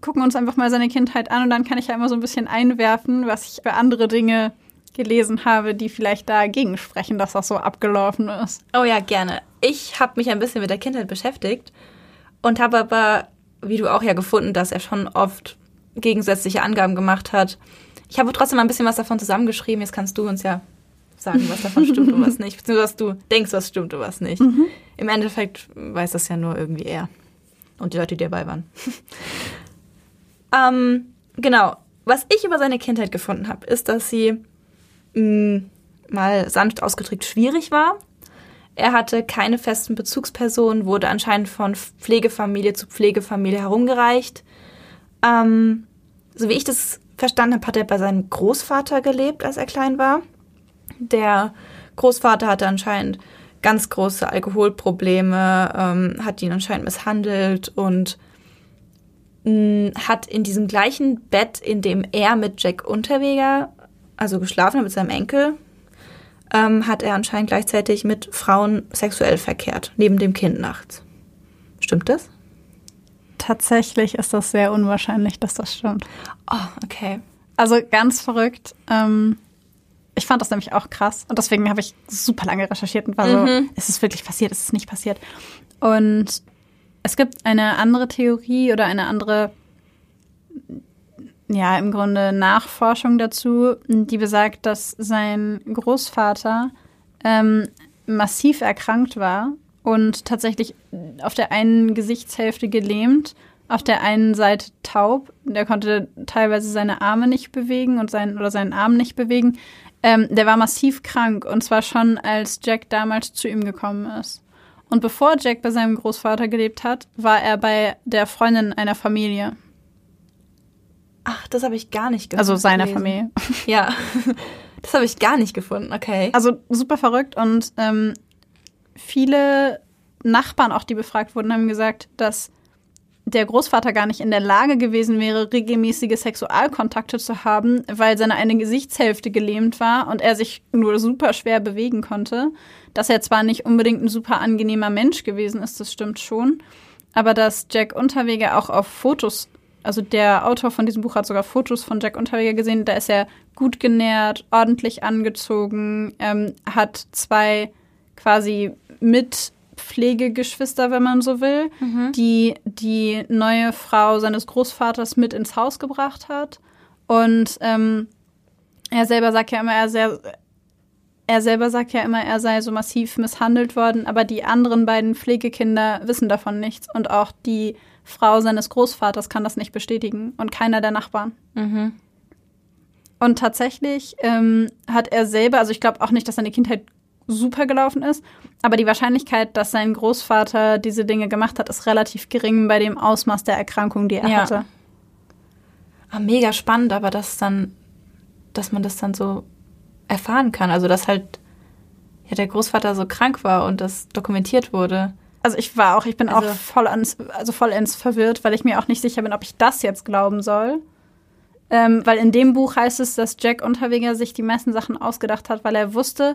gucken uns einfach mal seine Kindheit an und dann kann ich ja immer so ein bisschen einwerfen, was ich für andere Dinge gelesen habe, die vielleicht dagegen sprechen, dass das so abgelaufen ist. Oh ja, gerne. Ich habe mich ein bisschen mit der Kindheit beschäftigt und habe aber, wie du auch ja gefunden, dass er schon oft gegensätzliche Angaben gemacht hat. Ich habe trotzdem mal ein bisschen was davon zusammengeschrieben. Jetzt kannst du uns ja sagen, was davon stimmt und was nicht. Beziehungsweise was du denkst, was stimmt und was nicht. Im Endeffekt weiß das ja nur irgendwie er. Und die Leute, die dabei waren. ähm, genau. Was ich über seine Kindheit gefunden habe, ist, dass sie mh, mal sanft ausgedrückt schwierig war. Er hatte keine festen Bezugspersonen, wurde anscheinend von Pflegefamilie zu Pflegefamilie herumgereicht. Ähm, so wie ich das verstanden habe, hat er bei seinem Großvater gelebt, als er klein war. Der Großvater hatte anscheinend ganz große Alkoholprobleme, ähm, hat ihn anscheinend misshandelt und mh, hat in diesem gleichen Bett, in dem er mit Jack Unterweger, also geschlafen hat mit seinem Enkel, ähm, hat er anscheinend gleichzeitig mit Frauen sexuell verkehrt, neben dem Kind nachts. Stimmt das? Tatsächlich ist das sehr unwahrscheinlich, dass das stimmt. Oh, okay. Also ganz verrückt. Ähm, ich fand das nämlich auch krass und deswegen habe ich super lange recherchiert und war so, ist es wirklich passiert, ist es nicht passiert? Und es gibt eine andere Theorie oder eine andere, ja, im Grunde Nachforschung dazu, die besagt, dass sein Großvater ähm, massiv erkrankt war und tatsächlich auf der einen Gesichtshälfte gelähmt, auf der einen Seite taub. Der konnte teilweise seine Arme nicht bewegen und seinen oder seinen Arm nicht bewegen. Ähm, der war massiv krank und zwar schon, als Jack damals zu ihm gekommen ist. Und bevor Jack bei seinem Großvater gelebt hat, war er bei der Freundin einer Familie, Ach, das habe ich gar nicht gefunden. also seiner gelesen. Familie. Ja, das habe ich gar nicht gefunden. Okay. Also super verrückt und ähm, viele Nachbarn, auch die befragt wurden, haben gesagt, dass der Großvater gar nicht in der Lage gewesen wäre, regelmäßige Sexualkontakte zu haben, weil seine eine Gesichtshälfte gelähmt war und er sich nur super schwer bewegen konnte. Dass er zwar nicht unbedingt ein super angenehmer Mensch gewesen ist, das stimmt schon, aber dass Jack Unterweger auch auf Fotos, also der Autor von diesem Buch hat sogar Fotos von Jack Unterweger gesehen, da ist er gut genährt, ordentlich angezogen, ähm, hat zwei quasi mit Pflegegeschwister, wenn man so will, Mhm. die die neue Frau seines Großvaters mit ins Haus gebracht hat. Und ähm, er selber sagt ja immer, er sehr, er selber sagt ja immer, er sei so massiv misshandelt worden, aber die anderen beiden Pflegekinder wissen davon nichts und auch die Frau seines Großvaters kann das nicht bestätigen und keiner der Nachbarn. Mhm. Und tatsächlich ähm, hat er selber, also ich glaube auch nicht, dass seine Kindheit super gelaufen ist, aber die Wahrscheinlichkeit, dass sein Großvater diese Dinge gemacht hat, ist relativ gering bei dem Ausmaß der Erkrankung, die er Ja. hatte. Ah, mega spannend, aber dass dann, dass man das dann so erfahren kann. Also dass halt ja, der Großvater so krank war und das dokumentiert wurde. Also ich war auch, ich bin Also- auch voll ans, also vollends verwirrt, weil ich mir auch nicht sicher bin, ob ich das jetzt glauben soll. Ähm, weil in dem Buch heißt es, dass Jack Unterweger sich die meisten Sachen ausgedacht hat, weil er wusste,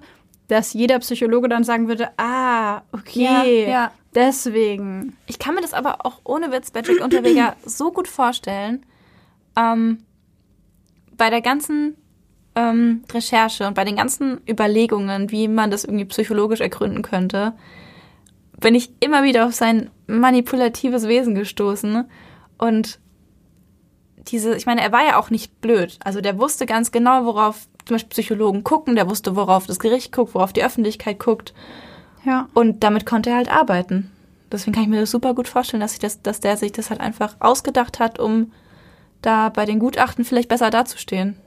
dass jeder Psychologe dann sagen würde, ah, okay, Ja, ja. deswegen. Ich kann mir das aber auch ohne Witz bei Jack Unterweger so gut vorstellen. Ähm, bei der ganzen ähm, Recherche und bei den ganzen Überlegungen, wie man das irgendwie psychologisch ergründen könnte, bin ich immer wieder auf sein manipulatives Wesen gestoßen. Und diese, ich meine, er war ja auch nicht blöd. Also der wusste ganz genau, worauf zum Beispiel Psychologen gucken, der wusste, worauf das Gericht guckt, worauf die Öffentlichkeit guckt. Ja. Und damit konnte er halt arbeiten. Deswegen kann ich mir das super gut vorstellen, dass, das, dass der sich das halt einfach ausgedacht hat, um da bei den Gutachten vielleicht besser dazustehen.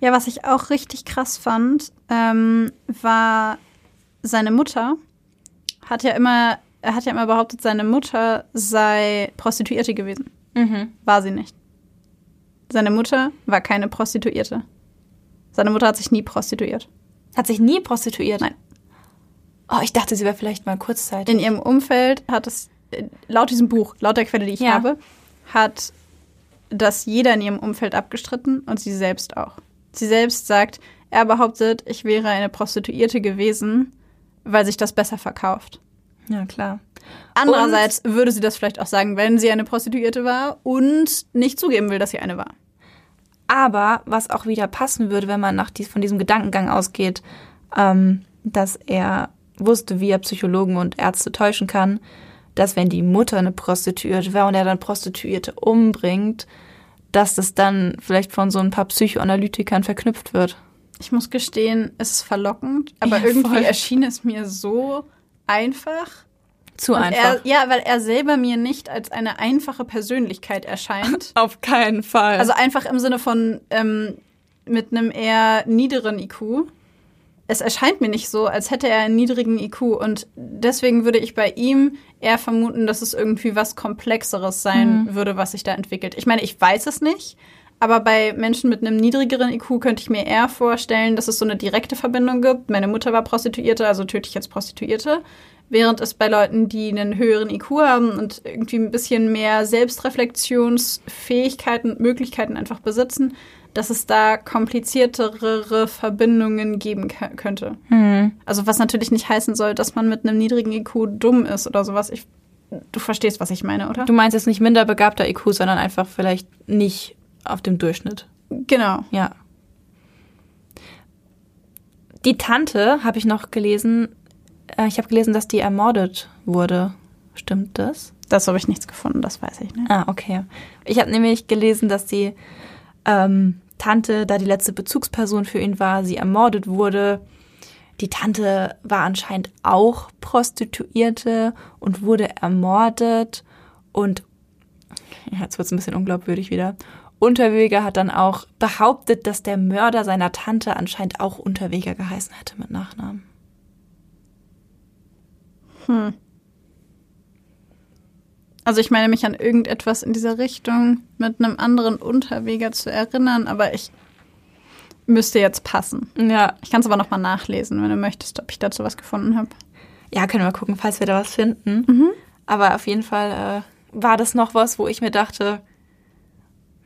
Ja, was ich auch richtig krass fand, ähm, war seine Mutter hat ja immer, er hat ja immer behauptet, seine Mutter sei Prostituierte gewesen. Mhm. War sie nicht. Seine Mutter war keine Prostituierte. Seine Mutter hat sich nie prostituiert. Hat sich nie prostituiert? Nein. Oh, ich dachte, sie wäre vielleicht mal kurzzeitig. In ihrem Umfeld hat es, äh, laut diesem Buch, laut der Quelle, die ich Ja. habe, hat das jeder in ihrem Umfeld abgestritten und sie selbst auch. Sie selbst sagt, er behauptet, ich wäre eine Prostituierte gewesen, weil sich das besser verkauft. ja, klar. Andererseits würde sie das vielleicht auch sagen, wenn sie eine Prostituierte war und nicht zugeben will, dass sie eine war. Aber was auch wieder passen würde, wenn man nach dies, von diesem Gedankengang ausgeht, ähm, dass er wusste, wie er Psychologen und Ärzte täuschen kann, dass wenn die Mutter eine Prostituierte war und er dann Prostituierte umbringt, dass das dann vielleicht von so ein paar Psychoanalytikern verknüpft wird. Ich muss gestehen, es ist verlockend, aber Ja, irgendwie voll. erschien es mir so einfach. Zu Und einfach. Er, ja, weil er selber mir nicht als eine einfache Persönlichkeit erscheint. Auf keinen Fall. Also einfach im Sinne von ähm, mit einem eher niederen IQ. Es erscheint mir nicht so, als hätte er einen niedrigen IQ. Und deswegen würde ich bei ihm eher vermuten, dass es irgendwie was Komplexeres sein würde, was sich da entwickelt. Ich meine, ich weiß es nicht. Aber bei Menschen mit einem niedrigeren IQ könnte ich mir eher vorstellen, dass es so eine direkte Verbindung gibt. Meine Mutter war Prostituierte, also töte ich jetzt Prostituierte. Während es bei Leuten, die einen höheren IQ haben und irgendwie ein bisschen mehr Selbstreflexionsfähigkeiten und Möglichkeiten einfach besitzen, dass es da kompliziertere Verbindungen geben könnte. hm. Also was natürlich nicht heißen soll, dass man mit einem niedrigen IQ dumm ist oder sowas. Ich, du verstehst, was ich meine, oder? Du meinst jetzt nicht minder begabter IQ, sondern einfach vielleicht nicht auf dem Durchschnitt. genau. Ja. Die Tante habe ich noch gelesen. Äh, ich habe gelesen, dass die ermordet wurde. Stimmt das? Das habe ich nichts gefunden, das weiß ich nicht. Ah, okay. Ich habe nämlich gelesen, dass die ähm, Tante, da die letzte Bezugsperson für ihn war, sie ermordet wurde. Die Tante war anscheinend auch Prostituierte und wurde ermordet. Und jetzt wird es ein bisschen unglaubwürdig wieder. Unterweger hat dann auch behauptet, dass der Mörder seiner Tante anscheinend auch Unterweger geheißen hätte mit Nachnamen. Hm. Also ich meine mich an irgendetwas in dieser Richtung mit einem anderen Unterweger zu erinnern, aber ich müsste jetzt passen. Ja, Ich kann es aber noch mal nachlesen, wenn du möchtest, ob ich dazu was gefunden habe. Ja, können wir gucken, falls wir da was finden. Aber auf jeden Fall äh, war das noch was, wo ich mir dachte,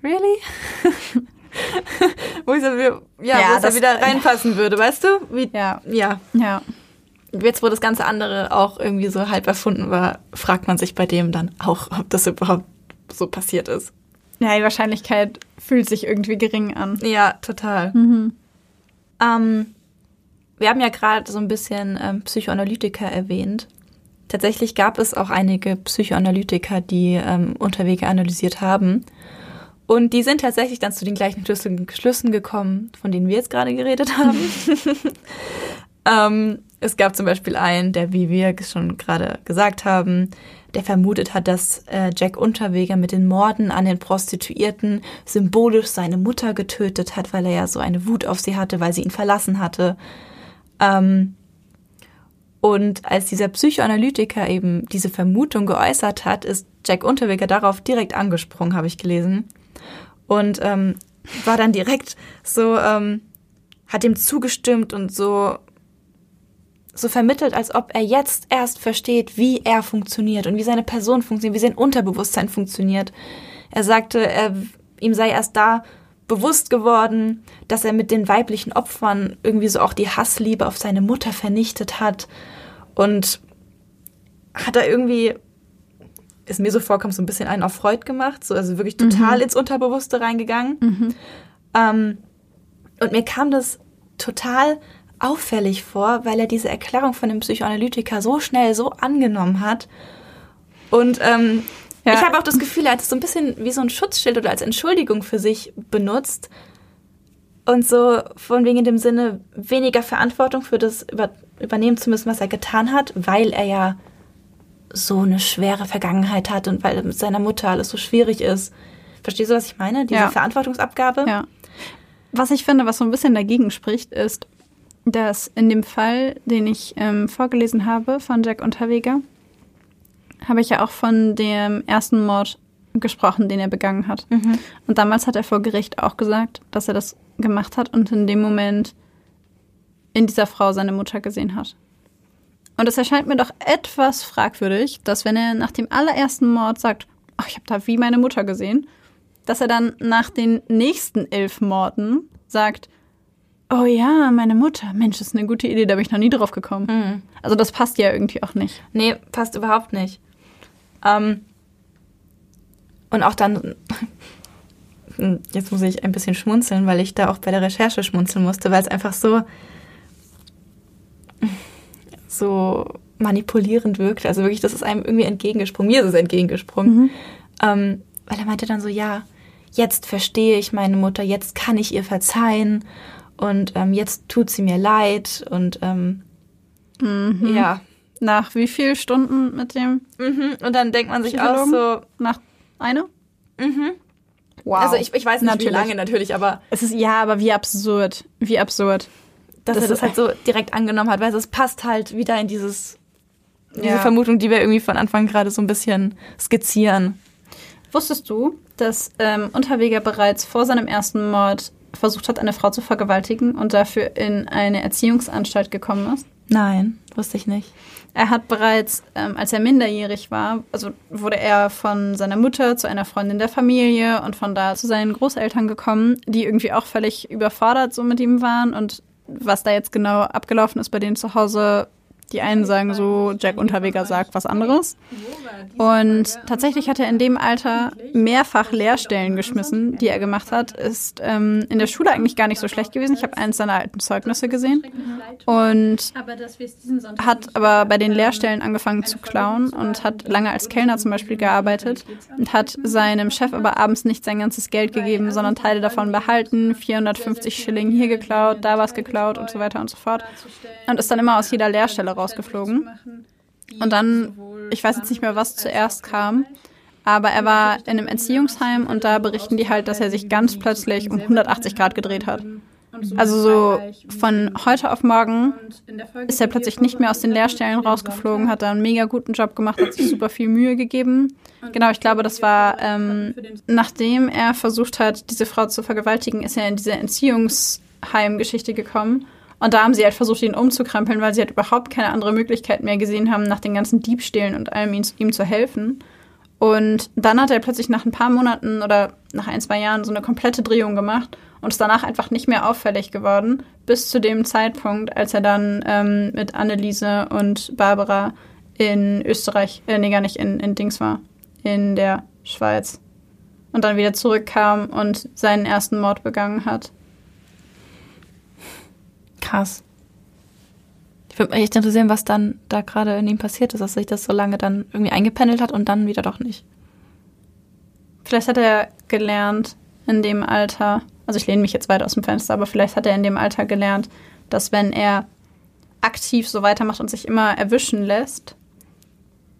really? wo ich so, ja, Ja, wo es da das- wieder reinpassen würde, weißt du? Wie, Ja, ja. ja. Jetzt, wo das ganze andere auch irgendwie so halb erfunden war, fragt man sich bei dem dann auch, ob das überhaupt so passiert ist. Ja, die Wahrscheinlichkeit fühlt sich irgendwie gering an. Ja, total. Mhm. Ähm, wir haben ja gerade so ein bisschen ähm, Psychoanalytiker erwähnt. Tatsächlich gab es auch einige Psychoanalytiker, die ähm, Unterwege analysiert haben. Und die sind tatsächlich dann zu den gleichen Schlüssen gekommen, von denen wir jetzt gerade geredet haben. es gab zum Beispiel einen, der, wie wir schon gerade gesagt haben, der vermutet hat, dass äh, Jack Unterweger mit den Morden an den Prostituierten symbolisch seine Mutter getötet hat, weil er ja so eine Wut auf sie hatte, weil sie ihn verlassen hatte. Ähm, und als dieser Psychoanalytiker eben diese Vermutung geäußert hat, ist Jack Unterweger darauf direkt angesprungen, habe ich gelesen. Und ähm, war dann direkt so, ähm, hat ihm zugestimmt und so so vermittelt, als ob er jetzt erst versteht, wie er funktioniert und wie seine Person funktioniert, wie sein Unterbewusstsein funktioniert. Er sagte, er, ihm sei erst da bewusst geworden, dass er mit den weiblichen Opfern irgendwie so auch die Hassliebe auf seine Mutter vernichtet hat und hat er irgendwie, ist mir so vorkommt, so ein bisschen einen auf Freud gemacht, so also wirklich total mhm. ins Unterbewusste reingegangen. Mhm. Ähm, und mir kam das total auffällig vor, weil er diese Erklärung von dem Psychoanalytiker so schnell so angenommen hat. Und ähm, ja. ich habe auch das Gefühl, er hat es so ein bisschen wie so ein Schutzschild oder als Entschuldigung für sich benutzt. Und so von wegen in dem Sinne, weniger Verantwortung für das über, übernehmen zu müssen, was er getan hat, weil er ja so eine schwere Vergangenheit hat und weil mit seiner Mutter alles so schwierig ist. Verstehst du, was ich meine? Diese ja. Verantwortungsabgabe? Ja. Was ich finde, was so ein bisschen dagegen spricht, ist, dass in dem Fall, den ich ähm, vorgelesen habe von Jack Unterweger, habe ich ja auch von dem ersten Mord gesprochen, den er begangen hat. Mhm. Und damals hat er vor Gericht auch gesagt, dass er das gemacht hat und in dem Moment in dieser Frau seine Mutter gesehen hat. Und es erscheint mir doch etwas fragwürdig, dass wenn er nach dem allerersten Mord sagt, ach, ich habe da wie meine Mutter gesehen, dass er dann nach den nächsten elf Morden sagt, Oh ja, meine Mutter. Mensch, das ist eine gute Idee, da bin ich noch nie drauf gekommen. Mhm. Also das passt ja irgendwie auch nicht. Nee, passt überhaupt nicht. Ähm, und auch dann, jetzt muss ich ein bisschen schmunzeln, weil ich da auch bei der Recherche schmunzeln musste, weil es einfach so, so manipulierend wirkt. Also wirklich, das ist einem irgendwie entgegengesprungen. Mir ist es entgegengesprungen. Mhm. Ähm, weil er meinte dann so, ja, jetzt verstehe ich meine Mutter, jetzt kann ich ihr verzeihen und ähm, jetzt tut sie mir leid und ähm, mhm. ja. Nach wie vielen Stunden mit dem? Mhm. Und dann denkt man sich auch so. Nach einer? Mhm. Wow. Also ich, ich weiß nicht, natürlich. wie lange natürlich, aber. Es ist ja, aber wie absurd. Wie absurd. Dass das er das halt so direkt angenommen hat, weil es passt halt wieder in dieses diese ja. Vermutung, die wir irgendwie von Anfang gerade so ein bisschen skizzieren. Wusstest du, dass ähm, Unterweger bereits vor seinem ersten Mord versucht hat, eine Frau zu vergewaltigen und dafür in eine Erziehungsanstalt gekommen ist? Nein, wusste ich nicht. Er hat bereits, ähm, als er minderjährig war, also wurde er von seiner Mutter zu einer Freundin der Familie und von da zu seinen Großeltern gekommen, die irgendwie auch völlig überfordert so mit ihm waren und was da jetzt genau abgelaufen ist bei denen zu Hause, die einen sagen so, Jack Unterweger sagt was anderes. Und tatsächlich hat er in dem Alter mehrfach Lehrstellen geschmissen, die er gemacht hat. Ist ähm, in der Schule eigentlich gar nicht so schlecht gewesen. Ich habe eins seiner alten Zeugnisse gesehen. Und hat aber bei den Lehrstellen angefangen zu klauen und hat lange als Kellner zum Beispiel gearbeitet und hat seinem Chef aber abends nicht sein ganzes Geld gegeben, sondern Teile davon behalten, 450 Schilling hier geklaut, da was geklaut und so weiter und so fort. Und ist dann immer aus jeder Lehrstelle raus rausgeflogen. Und dann, ich weiß jetzt nicht mehr, was zuerst kam, aber er war in einem Erziehungsheim und da berichten die halt, dass er sich ganz plötzlich um 180 Grad gedreht hat. Also so von heute auf morgen ist er plötzlich nicht mehr aus den Lehrstellen rausgeflogen, hat da einen mega guten Job gemacht, hat sich super viel Mühe gegeben. Genau, ich glaube, das war, ähm, nachdem er versucht hat, diese Frau zu vergewaltigen, ist er in diese Entziehungsheimgeschichte gekommen. Und da haben sie halt versucht, ihn umzukrempeln, weil sie halt überhaupt keine andere Möglichkeit mehr gesehen haben, nach den ganzen Diebstählen und allem ihm, ihm zu helfen. Und dann hat er plötzlich nach ein paar Monaten oder nach ein, zwei Jahren so eine komplette Drehung gemacht und ist danach einfach nicht mehr auffällig geworden, bis zu dem Zeitpunkt, als er dann ähm, mit Anneliese und Barbara in Österreich, äh, nee, gar nicht in, in Dings war, in der Schweiz. Und dann wieder zurückkam und seinen ersten Mord begangen hat. Krass. Ich würde mich echt interessieren, was dann da gerade in ihm passiert ist, dass sich das so lange dann irgendwie eingependelt hat und dann wieder doch nicht. Vielleicht hat er gelernt in dem Alter, also ich lehne mich jetzt weit aus dem Fenster, aber vielleicht hat er in dem Alter gelernt, dass wenn er aktiv so weitermacht und sich immer erwischen lässt,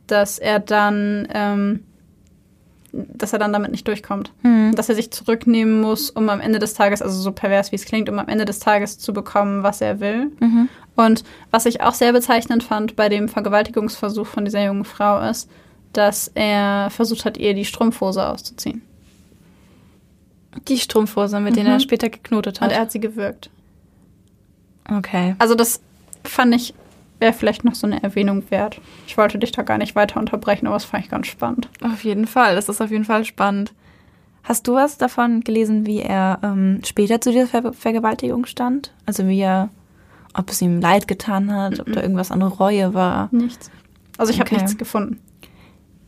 dass er dann, ähm, dass er dann damit nicht durchkommt. Hm. Dass er sich zurücknehmen muss, um am Ende des Tages, also so pervers wie es klingt, um am Ende des Tages zu bekommen, was er will. Mhm. Und was ich auch sehr bezeichnend fand bei dem Vergewaltigungsversuch von dieser jungen Frau ist, dass er versucht hat, ihr die Strumpfhose auszuziehen. Die Strumpfhose, mit denen Mhm. er später geknotet hat. Und er hat sie gewürgt. okay. Also das fand ich, wäre vielleicht noch so eine Erwähnung wert. Ich wollte dich da gar nicht weiter unterbrechen, aber das fand ich ganz spannend. Auf jeden Fall, das ist auf jeden Fall spannend. Hast du was davon gelesen, wie er ähm, später zu dieser Ver Vergewaltigung stand? Also wie er, ob es ihm leid getan hat, ob da irgendwas an Reue war? Nichts. Also ich habe Okay. nichts gefunden.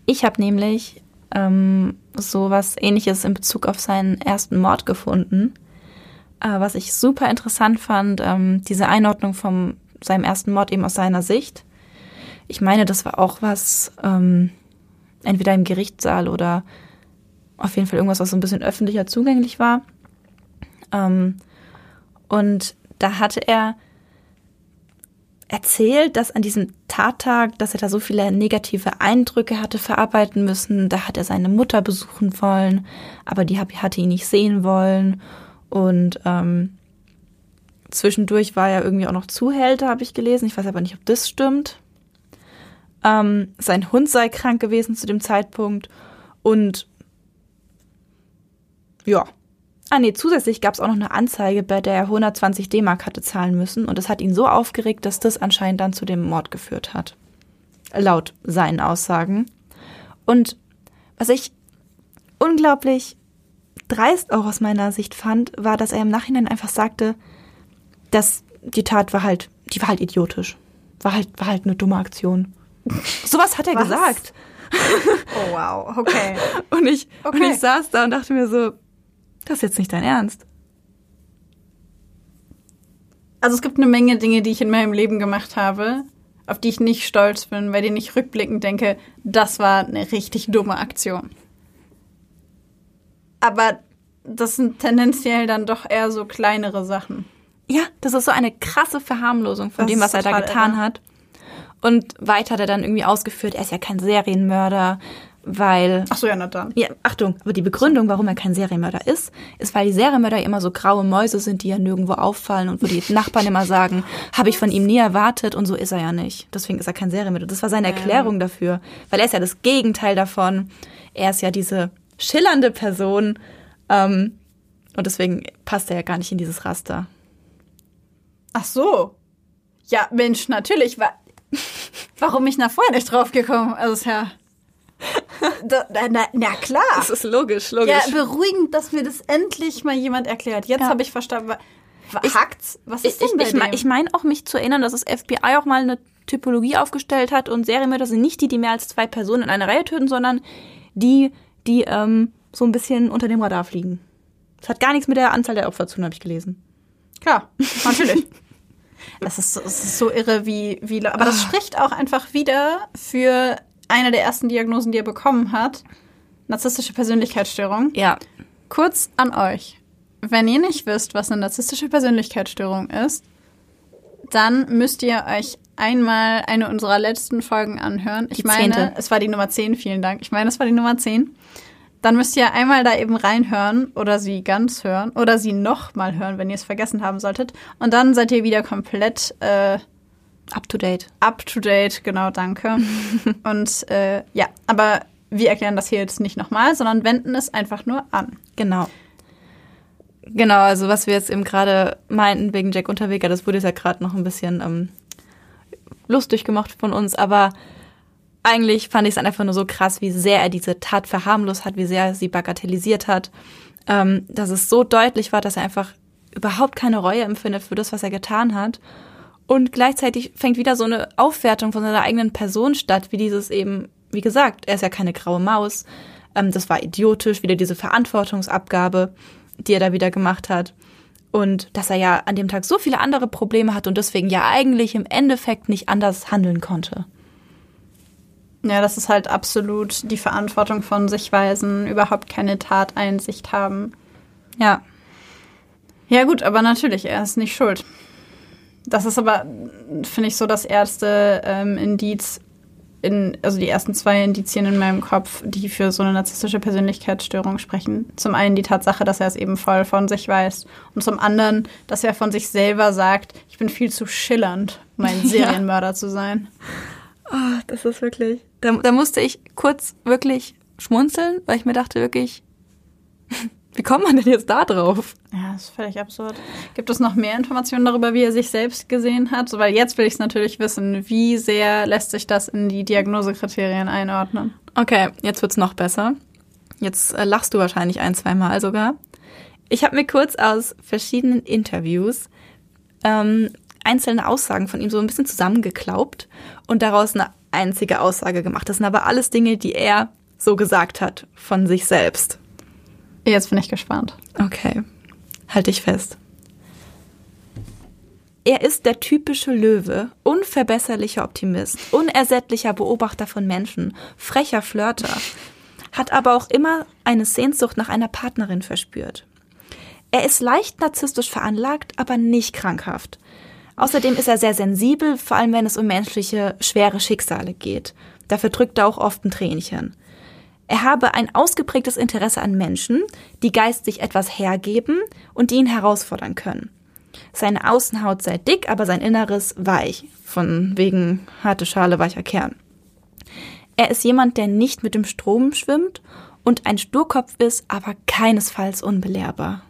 Ich habe nämlich ähm, so was ähnliches in Bezug auf seinen ersten Mord gefunden. Äh, was ich super interessant fand, ähm, diese Einordnung von seinem ersten Mord eben aus seiner Sicht. Ich meine, das war auch was, ähm, entweder im Gerichtssaal oder auf jeden Fall irgendwas, was so ein bisschen öffentlicher zugänglich war. Ähm, und da hatte er erzählt, dass an diesem Tattag, dass er da so viele negative Eindrücke hatte verarbeiten müssen. Da hat er seine Mutter besuchen wollen, aber die hatte ihn nicht sehen wollen. Und ähm, zwischendurch war er irgendwie auch noch Zuhälter, habe ich gelesen. Ich weiß aber nicht, ob das stimmt. Ähm, sein Hund sei krank gewesen zu dem Zeitpunkt. Und ja. Ah nee, zusätzlich gab es auch noch eine Anzeige, bei der er 120 D-Mark hatte zahlen müssen. Und das hat ihn so aufgeregt, dass das anscheinend dann zu dem Mord geführt hat. Laut seinen Aussagen. Und was ich unglaublich dreist auch aus meiner Sicht fand, war, dass er im Nachhinein einfach sagte, dass die Tat war halt, die war halt idiotisch. War halt, war halt eine dumme Aktion. Sowas hat er Was? gesagt. Oh wow, okay. Und ich, und Okay. ich saß da und dachte mir so, das ist jetzt nicht dein Ernst. Also es gibt eine Menge Dinge, die ich in meinem Leben gemacht habe, auf die ich nicht stolz bin, bei denen ich rückblickend denke, das war eine richtig dumme Aktion. Aber das sind tendenziell dann doch eher so kleinere Sachen. Ja, das ist so eine krasse Verharmlosung von Das dem, was er da getan irre. hat. Und weiter hat er dann irgendwie ausgeführt, er ist ja kein Serienmörder, weil Ach so, ja, na dann. Ja, Achtung, aber die Begründung, warum er kein Serienmörder ist, ist, weil die Serienmörder immer so graue Mäuse sind, die ja nirgendwo auffallen und wo die Nachbarn immer sagen, habe ich von ihm nie erwartet und so ist er ja nicht. Deswegen ist er kein Serienmörder. Das war seine Erklärung dafür, weil er ist ja das Gegenteil davon. Er ist ja diese schillernde Person ähm, und deswegen passt er ja gar nicht in dieses Raster. Ach so. Ja, Mensch, natürlich. Wa Warum ich nach vorher nicht drauf gekommen? Also ist ja. Da, na, na, klar. Das ist logisch, logisch. Ja, beruhigend, dass mir das endlich mal jemand erklärt. Jetzt Ja. habe ich verstanden. Ich- Hackt's? Was ist ich, denn bei ich, dem? ich meine auch mich zu erinnern, dass das FBI auch mal eine Typologie aufgestellt hat und Serienmörder sind nicht die, die mehr als zwei Personen in einer Reihe töten, sondern die, die ähm, so ein bisschen unter dem Radar fliegen. Das hat gar nichts mit der Anzahl der Opfer zu tun, habe ich gelesen. Klar, natürlich. Das ist, so- das ist so irre, wie, wie. Aber das spricht auch einfach wieder für eine der ersten Diagnosen, die er bekommen hat: narzisstische Persönlichkeitsstörung. Ja. Kurz an euch. Wenn ihr nicht wisst, was eine narzisstische Persönlichkeitsstörung ist, dann müsst ihr euch einmal eine unserer letzten Folgen anhören. Ich Die meine, zehnte. es war die Nummer 10, vielen Dank. Ich meine, es war die Nummer 10. Dann müsst ihr einmal da eben reinhören oder sie ganz hören oder sie noch mal hören, wenn ihr es vergessen haben solltet. Und dann seid ihr wieder komplett äh, Up to date. up to date. Genau, danke. Und äh, ja, aber wir erklären das hier jetzt nicht nochmal, sondern wenden es einfach nur an. Genau. Genau, also was wir jetzt eben gerade meinten wegen Jack Unterweger, das wurde jetzt ja gerade noch ein bisschen ähm, lustig gemacht von uns, aber eigentlich fand ich es einfach nur so krass, wie sehr er diese Tat verharmlost hat, wie sehr er sie bagatellisiert hat. ähm, dass es so deutlich war, dass er einfach überhaupt keine Reue empfindet für das, was er getan hat. Und gleichzeitig fängt wieder so eine Aufwertung von seiner eigenen Person statt, wie dieses eben, wie gesagt, er ist ja keine graue Maus. Ähm, das war idiotisch, wieder diese Verantwortungsabgabe, die er da wieder gemacht hat. Und dass er ja an dem Tag so viele andere Probleme hat und deswegen ja eigentlich im Endeffekt nicht anders handeln konnte. Ja, das ist halt absolut die Verantwortung von sich weisen, überhaupt keine Tateinsicht haben. Ja. Ja, gut, aber natürlich, er ist nicht schuld. Das ist aber, finde ich, so das erste ähm, Indiz, in, also die ersten zwei Indizien in meinem Kopf, die für so eine narzisstische Persönlichkeitsstörung sprechen. Zum einen die Tatsache, dass er es eben voll von sich weiß. Und zum anderen, dass er von sich selber sagt, ich bin viel zu schillernd, um ein Serienmörder ja. zu sein. Oh, das ist wirklich. Da, da musste ich kurz wirklich schmunzeln, weil ich mir dachte wirklich, wie kommt man denn jetzt da drauf? Ja, das ist völlig absurd. Gibt es noch mehr Informationen darüber, wie er sich selbst gesehen hat? So, weil jetzt will ich es natürlich wissen, wie sehr lässt sich das in die Diagnosekriterien einordnen? Okay, jetzt wird es noch besser. Jetzt äh, lachst du wahrscheinlich ein, zwei Mal sogar. Ich habe mir kurz aus verschiedenen Interviews ähm, einzelne Aussagen von ihm so ein bisschen zusammengeklaubt und daraus eine einzige Aussage gemacht. Das sind aber alles Dinge, die er so gesagt hat von sich selbst. Jetzt bin ich gespannt. Okay, halt dich fest. Er ist der typische Löwe, unverbesserlicher Optimist, unersättlicher Beobachter von Menschen, frecher Flirter, hat aber auch immer eine Sehnsucht nach einer Partnerin verspürt. Er ist leicht narzisstisch veranlagt, aber nicht krankhaft. Außerdem ist er sehr sensibel, vor allem wenn es um menschliche schwere Schicksale geht. Dafür drückt er auch oft ein Tränchen. Er habe ein ausgeprägtes Interesse an Menschen, die geistig etwas hergeben und die ihn herausfordern können. Seine Außenhaut sei dick, aber sein Inneres weich, von wegen harte Schale, weicher Kern. Er ist jemand, der nicht mit dem Strom schwimmt und ein Sturkopf ist, aber keinesfalls unbelehrbar.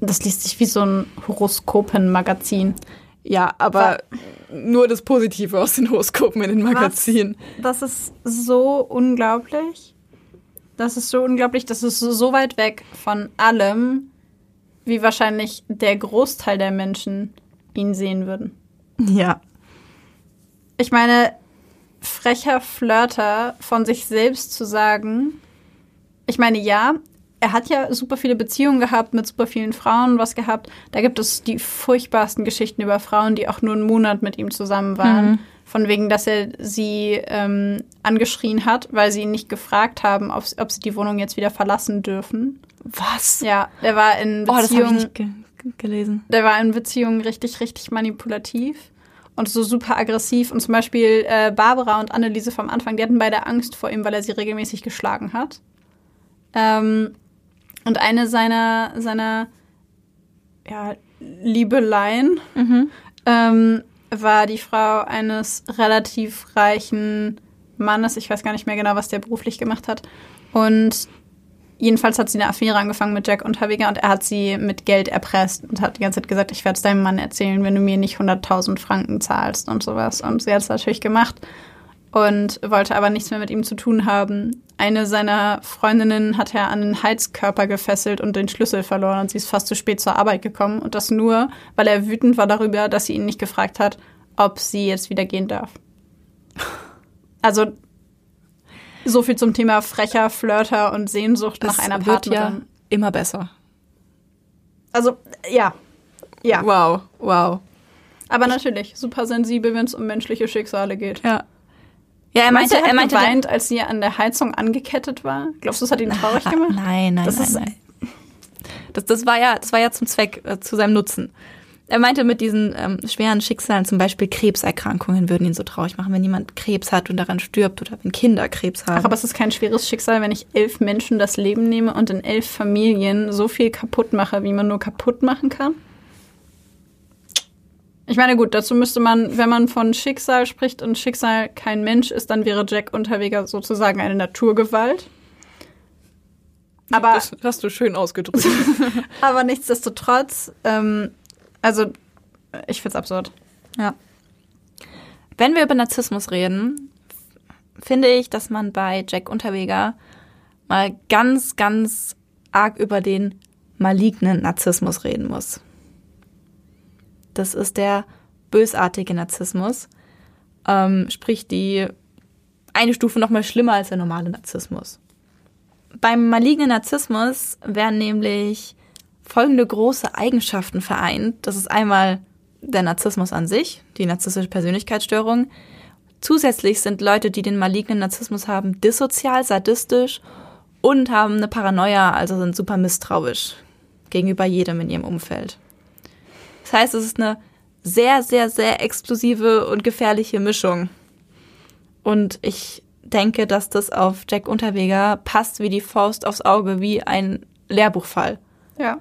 Das liest sich wie so ein Horoskopen-Magazin. Ja, aber nur das Positive aus den Horoskopen in den Magazinen. Was? Das ist so unglaublich. Das ist so unglaublich. Das ist so weit weg von allem, wie wahrscheinlich der Großteil der Menschen ihn sehen würden. Ja. Ich meine, frecher Flirter von sich selbst zu sagen, ich meine, ja, er hat ja super viele Beziehungen gehabt, mit super vielen Frauen was gehabt. Da gibt es die furchtbarsten Geschichten über Frauen, die auch nur einen Monat mit ihm zusammen waren. Mhm. Von wegen, dass er sie ähm, angeschrien hat, weil sie ihn nicht gefragt haben, ob, ob, sie die Wohnung jetzt wieder verlassen dürfen. Was? Ja, der war in Beziehungen. Oh, das habe ich nicht ge gelesen. Der war in Beziehungen richtig, richtig manipulativ und so super aggressiv. Und zum Beispiel äh, Barbara und Anneliese vom Anfang, die hatten beide Angst vor ihm, weil er sie regelmäßig geschlagen hat. Ähm, und eine seiner, seiner ja, Liebeleien mhm. ähm, war die Frau eines relativ reichen Mannes. Ich weiß gar nicht mehr genau, was der beruflich gemacht hat. Und jedenfalls hat sie eine Affäre angefangen mit Jack Unterweger und er hat sie mit Geld erpresst und hat die ganze Zeit gesagt, ich werde es deinem Mann erzählen, wenn du mir nicht 100.000 Franken zahlst und sowas. Und sie hat es natürlich gemacht und wollte aber nichts mehr mit ihm zu tun haben. Eine seiner Freundinnen hat er an den Heizkörper gefesselt und den Schlüssel verloren und sie ist fast zu spät zur Arbeit gekommen. Und das nur, weil er wütend war darüber, dass sie ihn nicht gefragt hat, ob sie jetzt wieder gehen darf. Also so viel zum Thema frecher Flirter und Sehnsucht das nach einer Partnerin. Ja immer besser. Also ja, ja. Wow, wow. Aber natürlich super sensibel, wenn es um menschliche Schicksale geht. Ja. Ja, er meinte, er, er meinte, geweint, als sie an der Heizung angekettet war. Glaubst du, das hat ihn traurig gemacht? Nein, nein, das nein, ist, nein. Das, das war ja, das war ja zum Zweck, äh, zu seinem Nutzen. Er meinte, mit diesen ähm, schweren Schicksalen, zum Beispiel Krebserkrankungen, würden ihn so traurig machen, wenn jemand Krebs hat und daran stirbt oder wenn Kinder Krebs haben. Ach, aber es ist kein schweres Schicksal, wenn ich elf Menschen das Leben nehme und in elf Familien so viel kaputt mache, wie man nur kaputt machen kann? Ich meine, gut, dazu müsste man, wenn man von Schicksal spricht und Schicksal kein Mensch ist, dann wäre Jack Unterweger sozusagen eine Naturgewalt. Aber das hast du schön ausgedrückt. aber nichtsdestotrotz, ähm, also ich find's absurd. Ja. Wenn wir über Narzissmus reden, finde ich, dass man bei Jack Unterweger mal ganz, ganz arg über den malignen Narzissmus reden muss. Das ist der bösartige Narzissmus, ähm, sprich die eine Stufe noch mal schlimmer als der normale Narzissmus. Beim malignen Narzissmus werden nämlich folgende große Eigenschaften vereint. Das ist einmal der Narzissmus an sich, die narzisstische Persönlichkeitsstörung. Zusätzlich sind Leute, die den malignen Narzissmus haben, dissozial, sadistisch und haben eine Paranoia, also sind super misstrauisch gegenüber jedem in ihrem Umfeld. Das heißt, es ist eine sehr, sehr, sehr explosive und gefährliche Mischung. Und ich denke, dass das auf Jack Unterweger passt wie die Faust aufs Auge, wie ein Lehrbuchfall. Ja.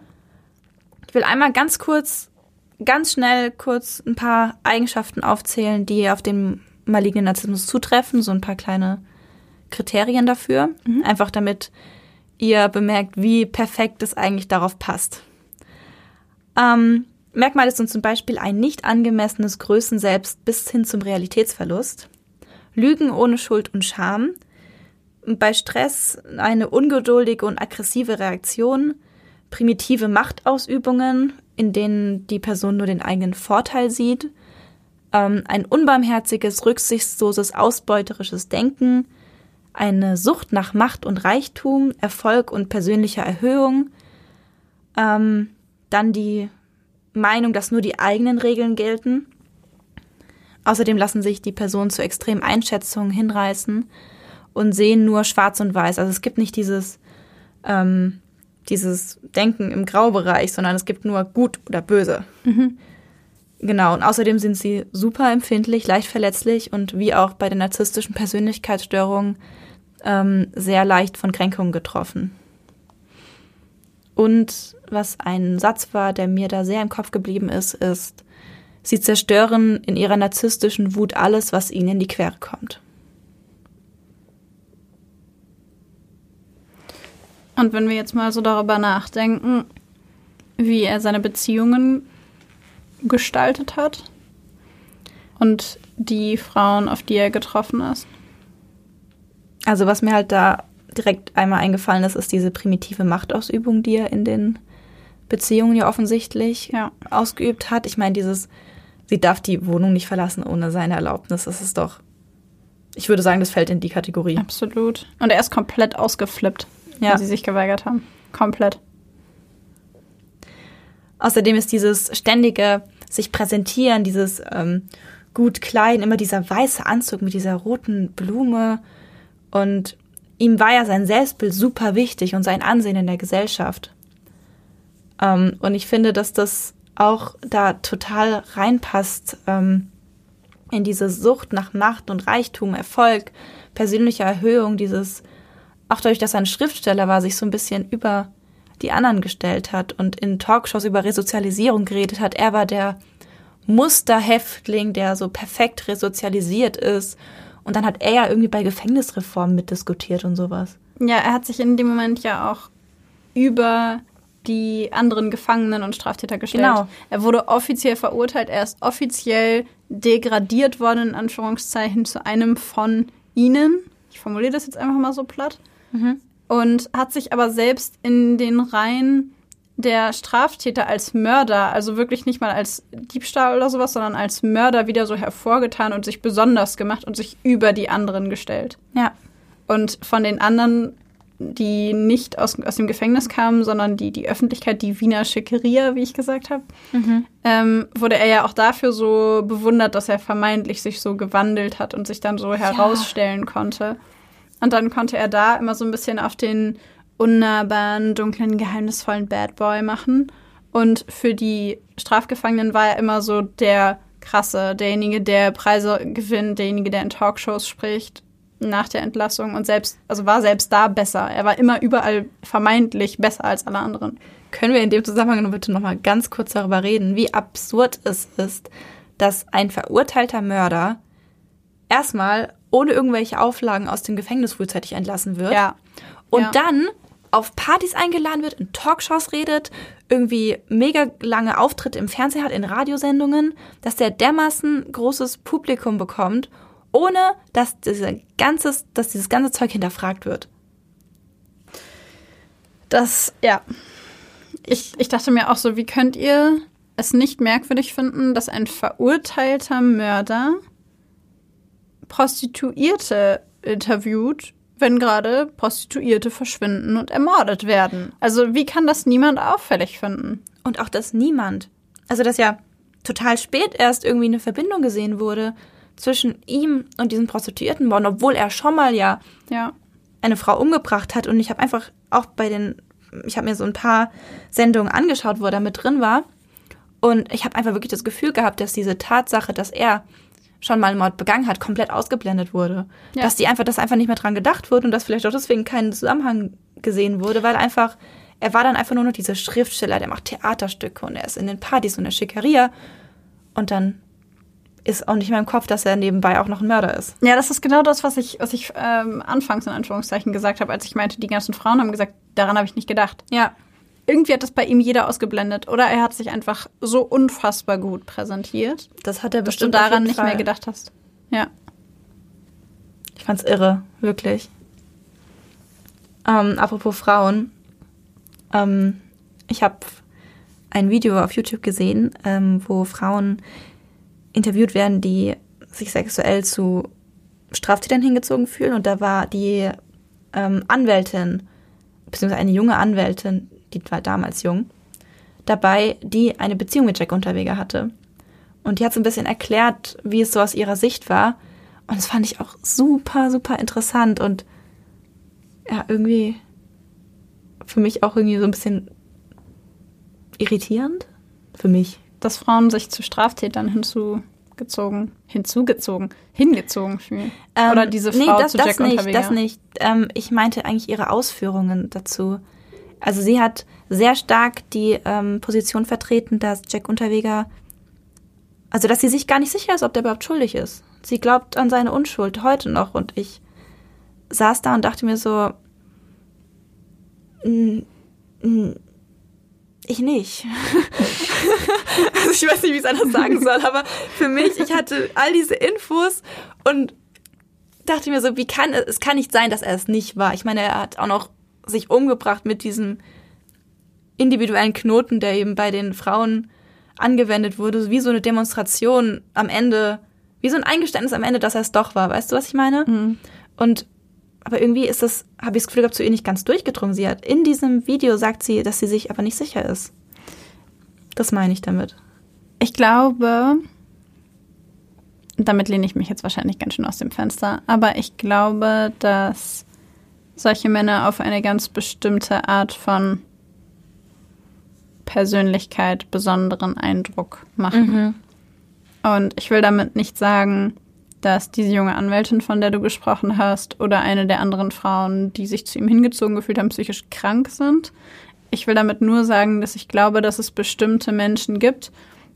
Ich will einmal ganz kurz, ganz schnell kurz ein paar Eigenschaften aufzählen, die auf den malignen Narzissmus zutreffen, so ein paar kleine Kriterien dafür. Mhm. Einfach damit ihr bemerkt, wie perfekt es eigentlich darauf passt. Ähm, Merkmale sind zum Beispiel ein nicht angemessenes Größenselbst bis hin zum Realitätsverlust, Lügen ohne Schuld und Scham, bei Stress eine ungeduldige und aggressive Reaktion, primitive Machtausübungen, in denen die Person nur den eigenen Vorteil sieht, ähm, ein unbarmherziges, rücksichtsloses, ausbeuterisches Denken, eine Sucht nach Macht und Reichtum, Erfolg und persönlicher Erhöhung, ähm, dann die Meinung, dass nur die eigenen Regeln gelten. Außerdem lassen sich die Personen zu extremen Einschätzungen hinreißen und sehen nur schwarz und weiß. Also es gibt nicht dieses, ähm, dieses Denken im Graubereich, sondern es gibt nur gut oder böse. Mhm. Genau, und außerdem sind sie super empfindlich, leicht verletzlich und wie auch bei den narzisstischen Persönlichkeitsstörungen ähm, sehr leicht von Kränkungen getroffen. Und was ein Satz war, der mir da sehr im Kopf geblieben ist, ist, sie zerstören in ihrer narzisstischen Wut alles, was ihnen in die Quere kommt. Und wenn wir jetzt mal so darüber nachdenken, wie er seine Beziehungen gestaltet hat und die Frauen, auf die er getroffen ist. Also was mir halt da direkt einmal eingefallen ist, ist diese primitive Machtausübung, die er in den Beziehungen ja offensichtlich ja. ausgeübt hat. Ich meine, dieses, sie darf die Wohnung nicht verlassen ohne seine Erlaubnis, das ist doch, ich würde sagen, das fällt in die Kategorie. Absolut. Und er ist komplett ausgeflippt, ja. weil sie sich geweigert haben. Komplett. Außerdem ist dieses ständige sich präsentieren, dieses ähm, gut klein, immer dieser weiße Anzug mit dieser roten Blume und ihm war ja sein Selbstbild super wichtig und sein Ansehen in der Gesellschaft. Ähm, und ich finde, dass das auch da total reinpasst ähm, in diese Sucht nach Macht und Reichtum, Erfolg, persönliche Erhöhung, dieses, auch dadurch, dass er ein Schriftsteller war, sich so ein bisschen über die anderen gestellt hat und in Talkshows über Resozialisierung geredet hat. Er war der Musterhäftling, der so perfekt resozialisiert ist. Und dann hat er ja irgendwie bei Gefängnisreformen mitdiskutiert und sowas. Ja, er hat sich in dem Moment ja auch über die anderen Gefangenen und Straftäter gestellt. Genau. Er wurde offiziell verurteilt, er ist offiziell degradiert worden, in Anführungszeichen, zu einem von ihnen. Ich formuliere das jetzt einfach mal so platt. Mhm. Und hat sich aber selbst in den Reihen der Straftäter als Mörder, also wirklich nicht mal als Diebstahl oder sowas, sondern als Mörder wieder so hervorgetan und sich besonders gemacht und sich über die anderen gestellt. Ja. Und von den anderen die nicht aus, aus dem Gefängnis kamen, sondern die, die Öffentlichkeit, die Wiener Schickeria, wie ich gesagt habe, mhm. ähm, wurde er ja auch dafür so bewundert, dass er vermeintlich sich so gewandelt hat und sich dann so herausstellen ja. konnte. Und dann konnte er da immer so ein bisschen auf den unnahbaren, dunklen, geheimnisvollen Bad Boy machen. Und für die Strafgefangenen war er immer so der krasse, derjenige, der Preise gewinnt, derjenige, der in Talkshows spricht nach der Entlassung und selbst, also war selbst da besser. Er war immer überall vermeintlich besser als alle anderen. Können wir in dem Zusammenhang bitte nochmal ganz kurz darüber reden, wie absurd es ist, dass ein verurteilter Mörder erstmal ohne irgendwelche Auflagen aus dem Gefängnis frühzeitig entlassen wird ja. und ja. dann auf Partys eingeladen wird, in Talkshows redet, irgendwie mega lange Auftritte im Fernsehen hat, in Radiosendungen, dass der dermaßen großes Publikum bekommt ohne dass, diese ganzes, dass dieses ganze Zeug hinterfragt wird. Das, ja. Ich, ich dachte mir auch so, wie könnt ihr es nicht merkwürdig finden, dass ein verurteilter Mörder Prostituierte interviewt, wenn gerade Prostituierte verschwinden und ermordet werden? Also wie kann das niemand auffällig finden? Und auch, dass niemand, also dass ja total spät erst irgendwie eine Verbindung gesehen wurde zwischen ihm und diesen Prostituiertenmorden, obwohl er schon mal ja, ja. eine Frau umgebracht hat. Und ich habe einfach auch bei den, ich habe mir so ein paar Sendungen angeschaut, wo er da mit drin war. Und ich habe einfach wirklich das Gefühl gehabt, dass diese Tatsache, dass er schon mal einen Mord begangen hat, komplett ausgeblendet wurde. Ja. Dass die einfach, dass einfach nicht mehr dran gedacht wurde und dass vielleicht auch deswegen kein Zusammenhang gesehen wurde, weil einfach, er war dann einfach nur noch dieser Schriftsteller, der macht Theaterstücke und er ist in den Partys und der Schickeria. Und dann ist auch nicht mehr im Kopf, dass er nebenbei auch noch ein Mörder ist. Ja, das ist genau das, was ich, was ich ähm, anfangs in Anführungszeichen gesagt habe, als ich meinte, die ganzen Frauen haben gesagt, daran habe ich nicht gedacht. Ja. Irgendwie hat das bei ihm jeder ausgeblendet. Oder er hat sich einfach so unfassbar gut präsentiert. Das hat er dass bestimmt du daran nicht mehr gedacht hast. Ja. Ich fand's irre, wirklich. Ähm, apropos Frauen. Ähm, ich habe ein Video auf YouTube gesehen, ähm, wo Frauen interviewt werden, die sich sexuell zu Straftätern hingezogen fühlen. Und da war die ähm, Anwältin, beziehungsweise eine junge Anwältin, die war damals jung, dabei, die eine Beziehung mit Jack Unterweger hatte. Und die hat so ein bisschen erklärt, wie es so aus ihrer Sicht war. Und das fand ich auch super, super interessant und ja, irgendwie für mich auch irgendwie so ein bisschen irritierend. Für mich. Dass Frauen sich zu Straftätern hinzugezogen, hinzugezogen, hingezogen fühlen. Ähm, Oder diese Frau nee, das, zu das Jack nicht, Unterweger. das nicht. Ähm, ich meinte eigentlich ihre Ausführungen dazu. Also sie hat sehr stark die ähm, Position vertreten, dass Jack Unterweger, also dass sie sich gar nicht sicher ist, ob der überhaupt schuldig ist. Sie glaubt an seine Unschuld heute noch und ich saß da und dachte mir so, "Mm, mm, ich nicht. also ich weiß nicht, wie ich es anders sagen soll, aber für mich, ich hatte all diese Infos und dachte mir so, wie kann es, es kann nicht sein, dass er es nicht war. Ich meine, er hat auch noch sich umgebracht mit diesem individuellen Knoten, der eben bei den Frauen angewendet wurde, wie so eine Demonstration am Ende, wie so ein Eingeständnis am Ende, dass er es doch war. Weißt du, was ich meine? Mhm. Und aber irgendwie ist das, habe ich das Gefühl gehabt, zu ihr nicht ganz durchgedrungen. Sie hat in diesem Video sagt sie, dass sie sich aber nicht sicher ist. Das meine ich damit. Ich glaube, damit lehne ich mich jetzt wahrscheinlich ganz schön aus dem Fenster, aber ich glaube, dass solche Männer auf eine ganz bestimmte Art von Persönlichkeit besonderen Eindruck machen. Und ich will damit nicht sagen, dass diese junge Anwältin, von der du gesprochen hast, oder eine der anderen Frauen, die sich zu ihm hingezogen gefühlt haben, psychisch krank sind. Ich will damit nur sagen, dass ich glaube, dass es bestimmte Menschen gibt,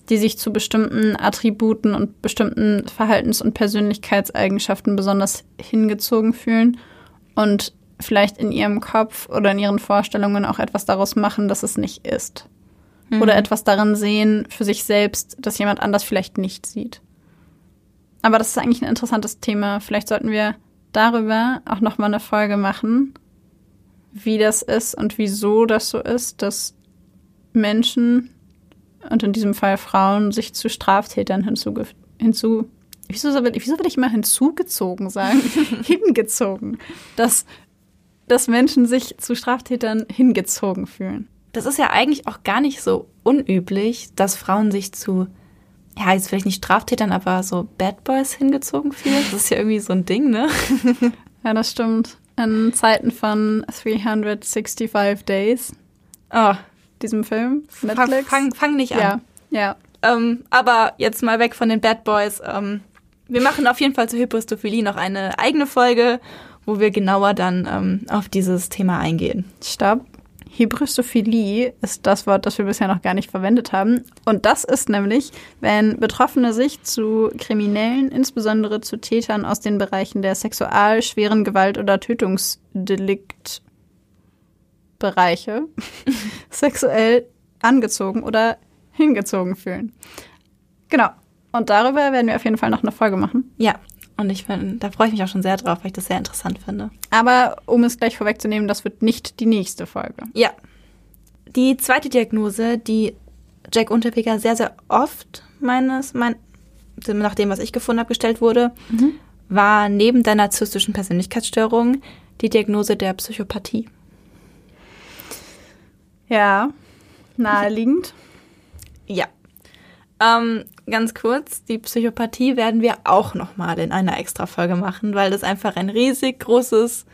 die sich zu bestimmten Attributen und bestimmten Verhaltens- und Persönlichkeitseigenschaften besonders hingezogen fühlen und vielleicht in ihrem Kopf oder in ihren Vorstellungen auch etwas daraus machen, dass es nicht ist. Oder etwas darin sehen für sich selbst, das jemand anders vielleicht nicht sieht. Aber das ist eigentlich ein interessantes Thema. Vielleicht sollten wir darüber auch noch mal eine Folge machen, wie das ist und wieso das so ist, dass Menschen und in diesem Fall Frauen sich zu Straftätern hinzuge hinzu wieso soll, wieso will ich immer hinzugezogen sagen? Hingezogen. Dass dass Menschen sich zu Straftätern hingezogen fühlen. Das ist ja eigentlich auch gar nicht so unüblich, dass Frauen sich zu, ja, jetzt vielleicht nicht Straftätern, aber so Bad Boys hingezogen fühlen. Das ist ja irgendwie so ein Ding, ne? ja das stimmt in Zeiten von 365 Days Oh, diesem Film fang, Netflix fang, fang nicht an. ja ja Ähm, aber jetzt mal weg von den Bad Boys. Ähm, wir machen auf jeden Fall zur Hybristophilie noch eine eigene Folge, wo wir genauer dann ähm, auf dieses Thema eingehen. Stopp. Hybristophilie ist das Wort, das wir bisher noch gar nicht verwendet haben. Und das ist nämlich, wenn Betroffene sich zu Kriminellen, insbesondere zu Tätern aus den Bereichen der Sexual-, schweren Gewalt- oder Tötungsdeliktbereiche sexuell angezogen oder hingezogen fühlen. Genau. Und darüber werden wir auf jeden Fall noch eine Folge machen. Ja, Und ich finde, da freue ich mich auch schon sehr drauf, weil ich das sehr interessant finde. Aber um es gleich vorwegzunehmen, das wird nicht die nächste Folge. Ja. Die zweite Diagnose, die Jack Unterweger sehr, sehr oft meines, mein, nach dem, was ich gefunden habe, gestellt wurde, mhm. war neben der narzisstischen Persönlichkeitsstörung die Diagnose der Psychopathie. Ja, naheliegend. ja. Ähm, ganz kurz, die Psychopathie werden wir auch nochmal in einer Extra-Folge machen, weil das einfach ein riesig großes,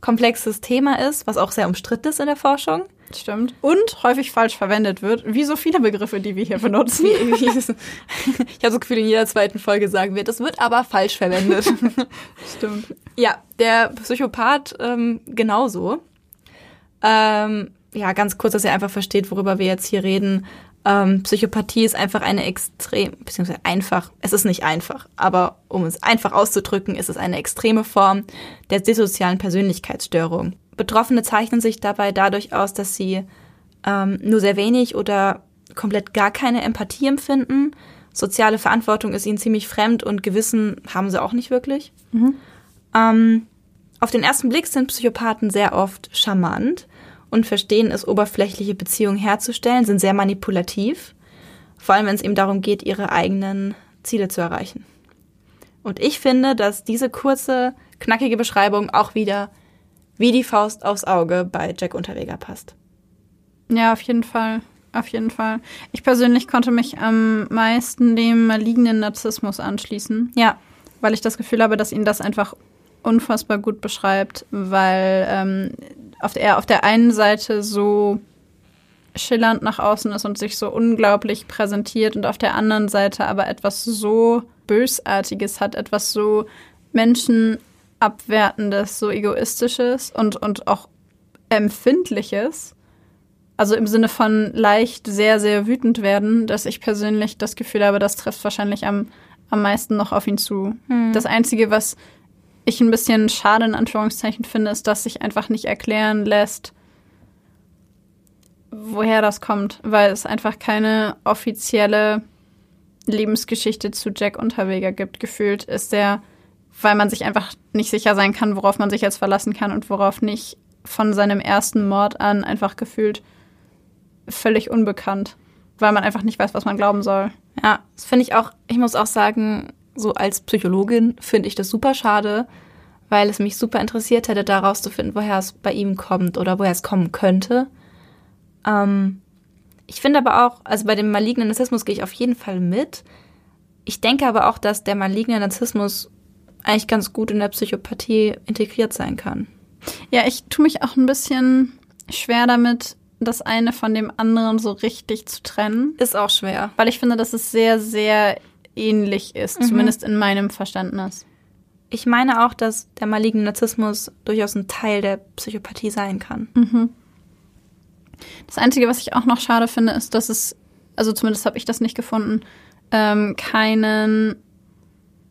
komplexes Thema ist, was auch sehr umstritten ist in der Forschung. Stimmt. Und häufig falsch verwendet wird, wie so viele Begriffe, die wir hier benutzen. ich habe das Gefühl, in jeder zweiten Folge sagen wir, das wird aber falsch verwendet. Stimmt. Ja, der Psychopath ähm, genauso. Ähm, ja, ganz kurz, dass ihr einfach versteht, worüber wir jetzt hier reden. Ähm, Psychopathie ist einfach eine extrem, beziehungsweise einfach, es ist nicht einfach, aber um es einfach auszudrücken, ist es eine extreme Form der dissozialen Persönlichkeitsstörung. Betroffene zeichnen sich dabei dadurch aus, dass sie ähm, nur sehr wenig oder komplett gar keine Empathie empfinden. Soziale Verantwortung ist ihnen ziemlich fremd und Gewissen haben sie auch nicht wirklich. Mhm. Ähm, auf den ersten Blick sind Psychopathen sehr oft charmant und verstehen es, oberflächliche Beziehungen herzustellen, sind sehr manipulativ, vor allem wenn es eben darum geht, ihre eigenen Ziele zu erreichen. Und ich finde, dass diese kurze, knackige Beschreibung auch wieder wie die Faust aufs Auge bei Jack Unterweger passt. Ja, auf jeden Fall. Auf jeden Fall. Ich persönlich konnte mich am meisten dem malignen Narzissmus anschließen. Ja. Weil ich das Gefühl habe, dass ihn das einfach unfassbar gut beschreibt, weil ähm, auf der, er auf der einen Seite so schillernd nach außen ist und sich so unglaublich präsentiert und auf der anderen Seite aber etwas so Bösartiges hat, etwas so Menschenabwertendes, so Egoistisches und, und auch Empfindliches. Also im Sinne von leicht sehr, sehr wütend werden, dass ich persönlich das Gefühl habe, das trifft wahrscheinlich am, am meisten noch auf ihn zu. Hm. Das Einzige, was ich ein bisschen schade in Anführungszeichen finde, ist, dass sich einfach nicht erklären lässt, woher das kommt, weil es einfach keine offizielle Lebensgeschichte zu Jack Unterweger gibt. Gefühlt ist der, weil man sich einfach nicht sicher sein kann, worauf man sich jetzt verlassen kann und worauf nicht, von seinem ersten Mord an einfach gefühlt völlig unbekannt, weil man einfach nicht weiß, was man glauben soll. Ja, das finde ich auch, ich muss auch sagen, so als Psychologin finde ich das super schade, weil es mich super interessiert hätte, da rauszufinden, woher es bei ihm kommt oder woher es kommen könnte. Ähm, ich finde aber auch, also bei dem malignen Narzissmus gehe ich auf jeden Fall mit. Ich denke aber auch, dass der maligne Narzissmus eigentlich ganz gut in der Psychopathie integriert sein kann. Ja, ich tue mich auch ein bisschen schwer damit, das eine von dem anderen so richtig zu trennen. Ist auch schwer. Weil ich finde, dass es sehr, sehr ähnlich ist, mhm. zumindest in meinem Verständnis. Ich meine auch, dass der maligne Narzissmus durchaus ein Teil der Psychopathie sein kann. Mhm. Das Einzige, was ich auch noch schade finde, ist, dass es, also zumindest habe ich das nicht gefunden, ähm, keinen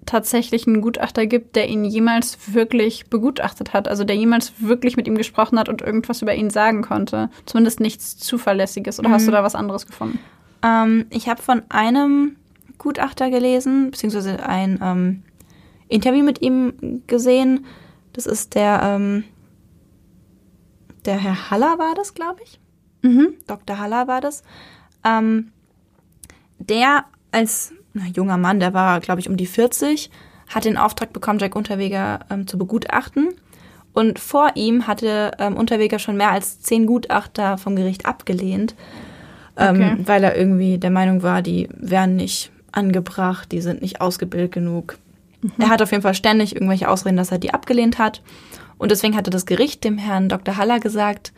tatsächlichen Gutachter gibt, der ihn jemals wirklich begutachtet hat, also der jemals wirklich mit ihm gesprochen hat und irgendwas über ihn sagen konnte. Zumindest nichts Zuverlässiges. Oder mhm. hast du mhm. da was anderes gefunden? Ähm, ich habe von einem Gutachter gelesen, beziehungsweise ein ähm, Interview mit ihm gesehen. Das ist der, ähm, der Herr Haller war das, glaube ich. Mhm. Dr. Haller war das. Ähm, der als na, junger Mann, der war, glaube ich, um die 40, hat den Auftrag bekommen, Jack Unterweger ähm, zu begutachten. Und vor ihm hatte ähm, Unterweger schon mehr als zehn Gutachter vom Gericht abgelehnt, ähm, okay. weil er irgendwie der Meinung war, die wären nicht angebracht, die sind nicht ausgebildet genug. Mhm. Er hat auf jeden Fall ständig irgendwelche Ausreden, dass er die abgelehnt hat. Und deswegen hatte das Gericht dem Herrn Dr. Haller gesagt,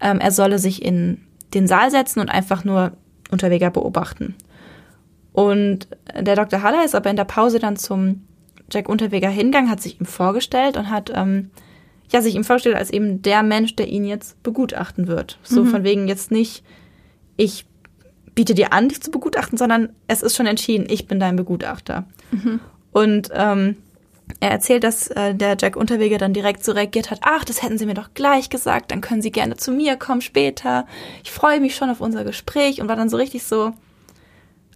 ähm, er solle sich in den Saal setzen und einfach nur Unterweger beobachten. Und der Dr. Haller ist aber in der Pause dann zum Jack Unterweger hingegangen, hat sich ihm vorgestellt und hat ähm, ja sich ihm vorgestellt als eben der Mensch, der ihn jetzt begutachten wird. So mhm. von wegen jetzt nicht, ich biete dir an, dich zu begutachten, sondern es ist schon entschieden, ich bin dein Begutachter. Mhm. Und ähm, er erzählt, dass äh, der Jack Unterweger dann direkt so reagiert hat, ach, das hätten Sie mir doch gleich gesagt, dann können Sie gerne zu mir kommen später. Ich freue mich schon auf unser Gespräch und war dann so richtig so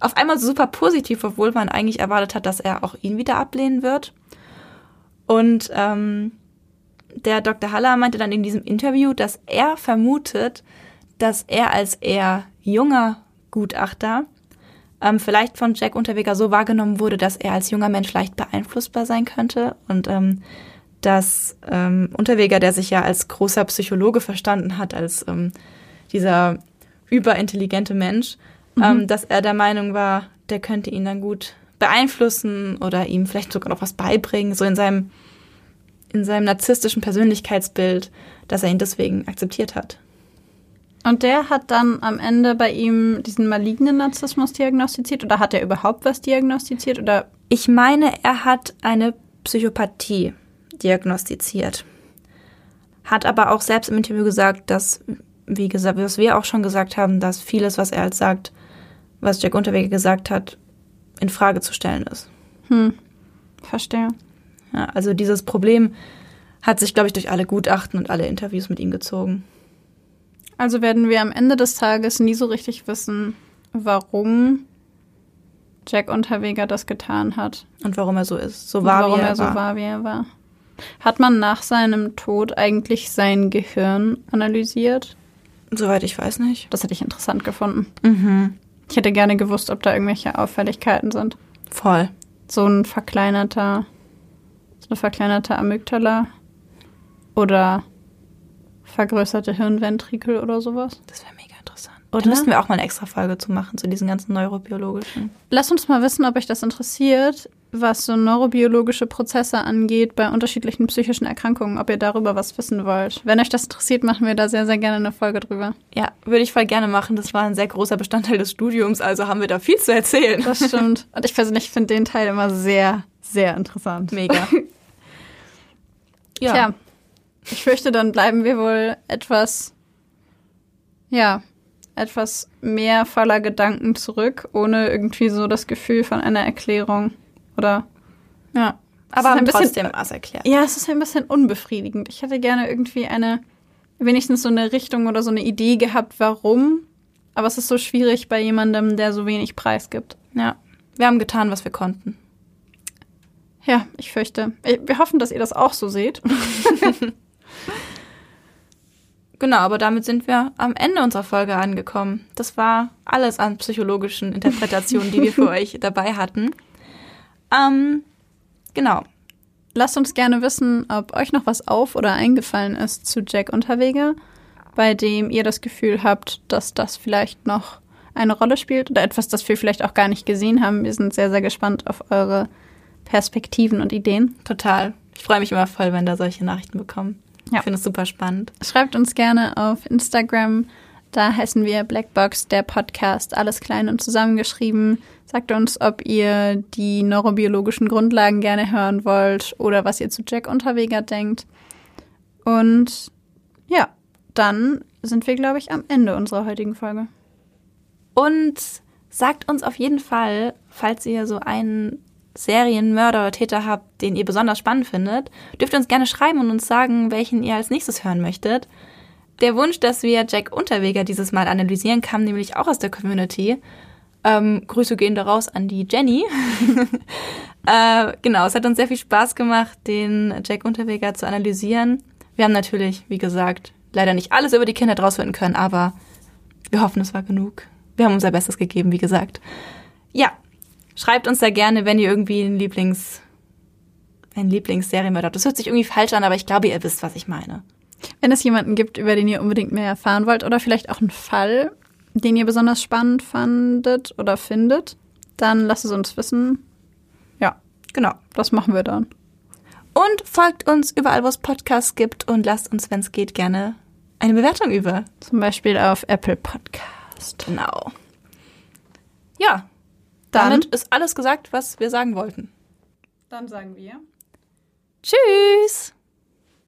auf einmal super positiv, obwohl man eigentlich erwartet hat, dass er auch ihn wieder ablehnen wird. Und ähm, der Dr. Haller meinte dann in diesem Interview, dass er vermutet, dass er als eher junger Gutachter ähm, vielleicht von Jack Unterweger so wahrgenommen wurde, dass er als junger Mensch leicht beeinflussbar sein könnte und ähm, dass ähm, Unterweger, der sich ja als großer Psychologe verstanden hat, als ähm, dieser überintelligente Mensch, mhm. ähm, dass er der Meinung war, der könnte ihn dann gut beeinflussen oder ihm vielleicht sogar noch was beibringen, so in seinem, in seinem narzisstischen Persönlichkeitsbild, dass er ihn deswegen akzeptiert hat. Und der hat dann am Ende bei ihm diesen malignen Narzissmus diagnostiziert oder hat er überhaupt was diagnostiziert oder? Ich meine, er hat eine Psychopathie diagnostiziert. Hat aber auch selbst im Interview gesagt, dass, wie gesagt, was wir auch schon gesagt haben, dass vieles, was er als sagt, was Jack Unterweger gesagt hat, in Frage zu stellen ist. Hm, verstehe. Ja, also dieses Problem hat sich, glaube ich, durch alle Gutachten und alle Interviews mit ihm gezogen. Also werden wir am Ende des Tages nie so richtig wissen, warum Jack Unterweger das getan hat. Und warum er so ist. So war, warum wie er, er so war, wie er war. Hat man nach seinem Tod eigentlich sein Gehirn analysiert? Soweit ich weiß nicht. Das hätte ich interessant gefunden. Mhm. Ich hätte gerne gewusst, ob da irgendwelche Auffälligkeiten sind. Voll. So ein verkleinerter, so eine verkleinerte Amygdala oder vergrößerte Hirnventrikel oder sowas. Das wäre mega interessant. Oder? Da müssten wir auch mal eine extra Folge zu machen, zu diesen ganzen neurobiologischen. Lass uns mal wissen, ob euch das interessiert, was so neurobiologische Prozesse angeht bei unterschiedlichen psychischen Erkrankungen, ob ihr darüber was wissen wollt. Wenn euch das interessiert, machen wir da sehr, sehr gerne eine Folge drüber. Ja, würde ich voll gerne machen. Das war ein sehr großer Bestandteil des Studiums, also haben wir da viel zu erzählen. Das stimmt. Und ich persönlich finde den Teil immer sehr, sehr interessant. Mega. ja. Tja, ich fürchte, dann bleiben wir wohl etwas, ja, etwas mehr voller Gedanken zurück, ohne irgendwie so das Gefühl von einer Erklärung. Oder, ja. Aber ein bisschen, trotzdem was erklärt. Ja, es ist ein bisschen unbefriedigend. Ich hätte gerne irgendwie eine, wenigstens so eine Richtung oder so eine Idee gehabt, warum. Aber es ist so schwierig bei jemandem, der so wenig Preis gibt. Ja. Wir haben getan, was wir konnten. Ja, ich fürchte. Wir hoffen, dass ihr das auch so seht. Genau, aber damit sind wir am Ende unserer Folge angekommen. Das war alles an psychologischen Interpretationen, die wir für euch dabei hatten. Ähm, genau. Lasst uns gerne wissen, ob euch noch was auf oder eingefallen ist zu Jack Unterweger, bei dem ihr das Gefühl habt, dass das vielleicht noch eine Rolle spielt oder etwas, das wir vielleicht auch gar nicht gesehen haben. Wir sind sehr, sehr gespannt auf eure Perspektiven und Ideen. Total. Ich freue mich immer voll, wenn da solche Nachrichten bekommen. Ja. Ich finde es super spannend. Schreibt uns gerne auf Instagram. Da heißen wir Blackbox, der Podcast, alles klein und zusammengeschrieben. Sagt uns, ob ihr die neurobiologischen Grundlagen gerne hören wollt oder was ihr zu Jack Unterweger denkt. Und ja, dann sind wir, glaube ich, am Ende unserer heutigen Folge. Und sagt uns auf jeden Fall, falls ihr so einen Serienmörder oder Täter habt, den ihr besonders spannend findet, dürft ihr uns gerne schreiben und uns sagen, welchen ihr als nächstes hören möchtet. Der Wunsch, dass wir Jack Unterweger dieses Mal analysieren, kam nämlich auch aus der Community. Ähm, Grüße gehen daraus an die Jenny. äh, genau, es hat uns sehr viel Spaß gemacht, den Jack Unterweger zu analysieren. Wir haben natürlich, wie gesagt, leider nicht alles über die Kinder rausfinden können, aber wir hoffen, es war genug. Wir haben unser Bestes gegeben, wie gesagt. Ja, Schreibt uns da gerne, wenn ihr irgendwie einen Lieblings, einen Lieblingsserienmörder habt. Das hört sich irgendwie falsch an, aber ich glaube, ihr wisst, was ich meine. Wenn es jemanden gibt, über den ihr unbedingt mehr erfahren wollt oder vielleicht auch einen Fall, den ihr besonders spannend fandet oder findet, dann lasst es uns wissen. Ja, genau, das machen wir dann. Und folgt uns überall, wo es Podcasts gibt und lasst uns, wenn es geht, gerne eine Bewertung über. Zum Beispiel auf Apple Podcast. Genau. Ja, dann Damit ist alles gesagt, was wir sagen wollten. Dann sagen wir. Tschüss!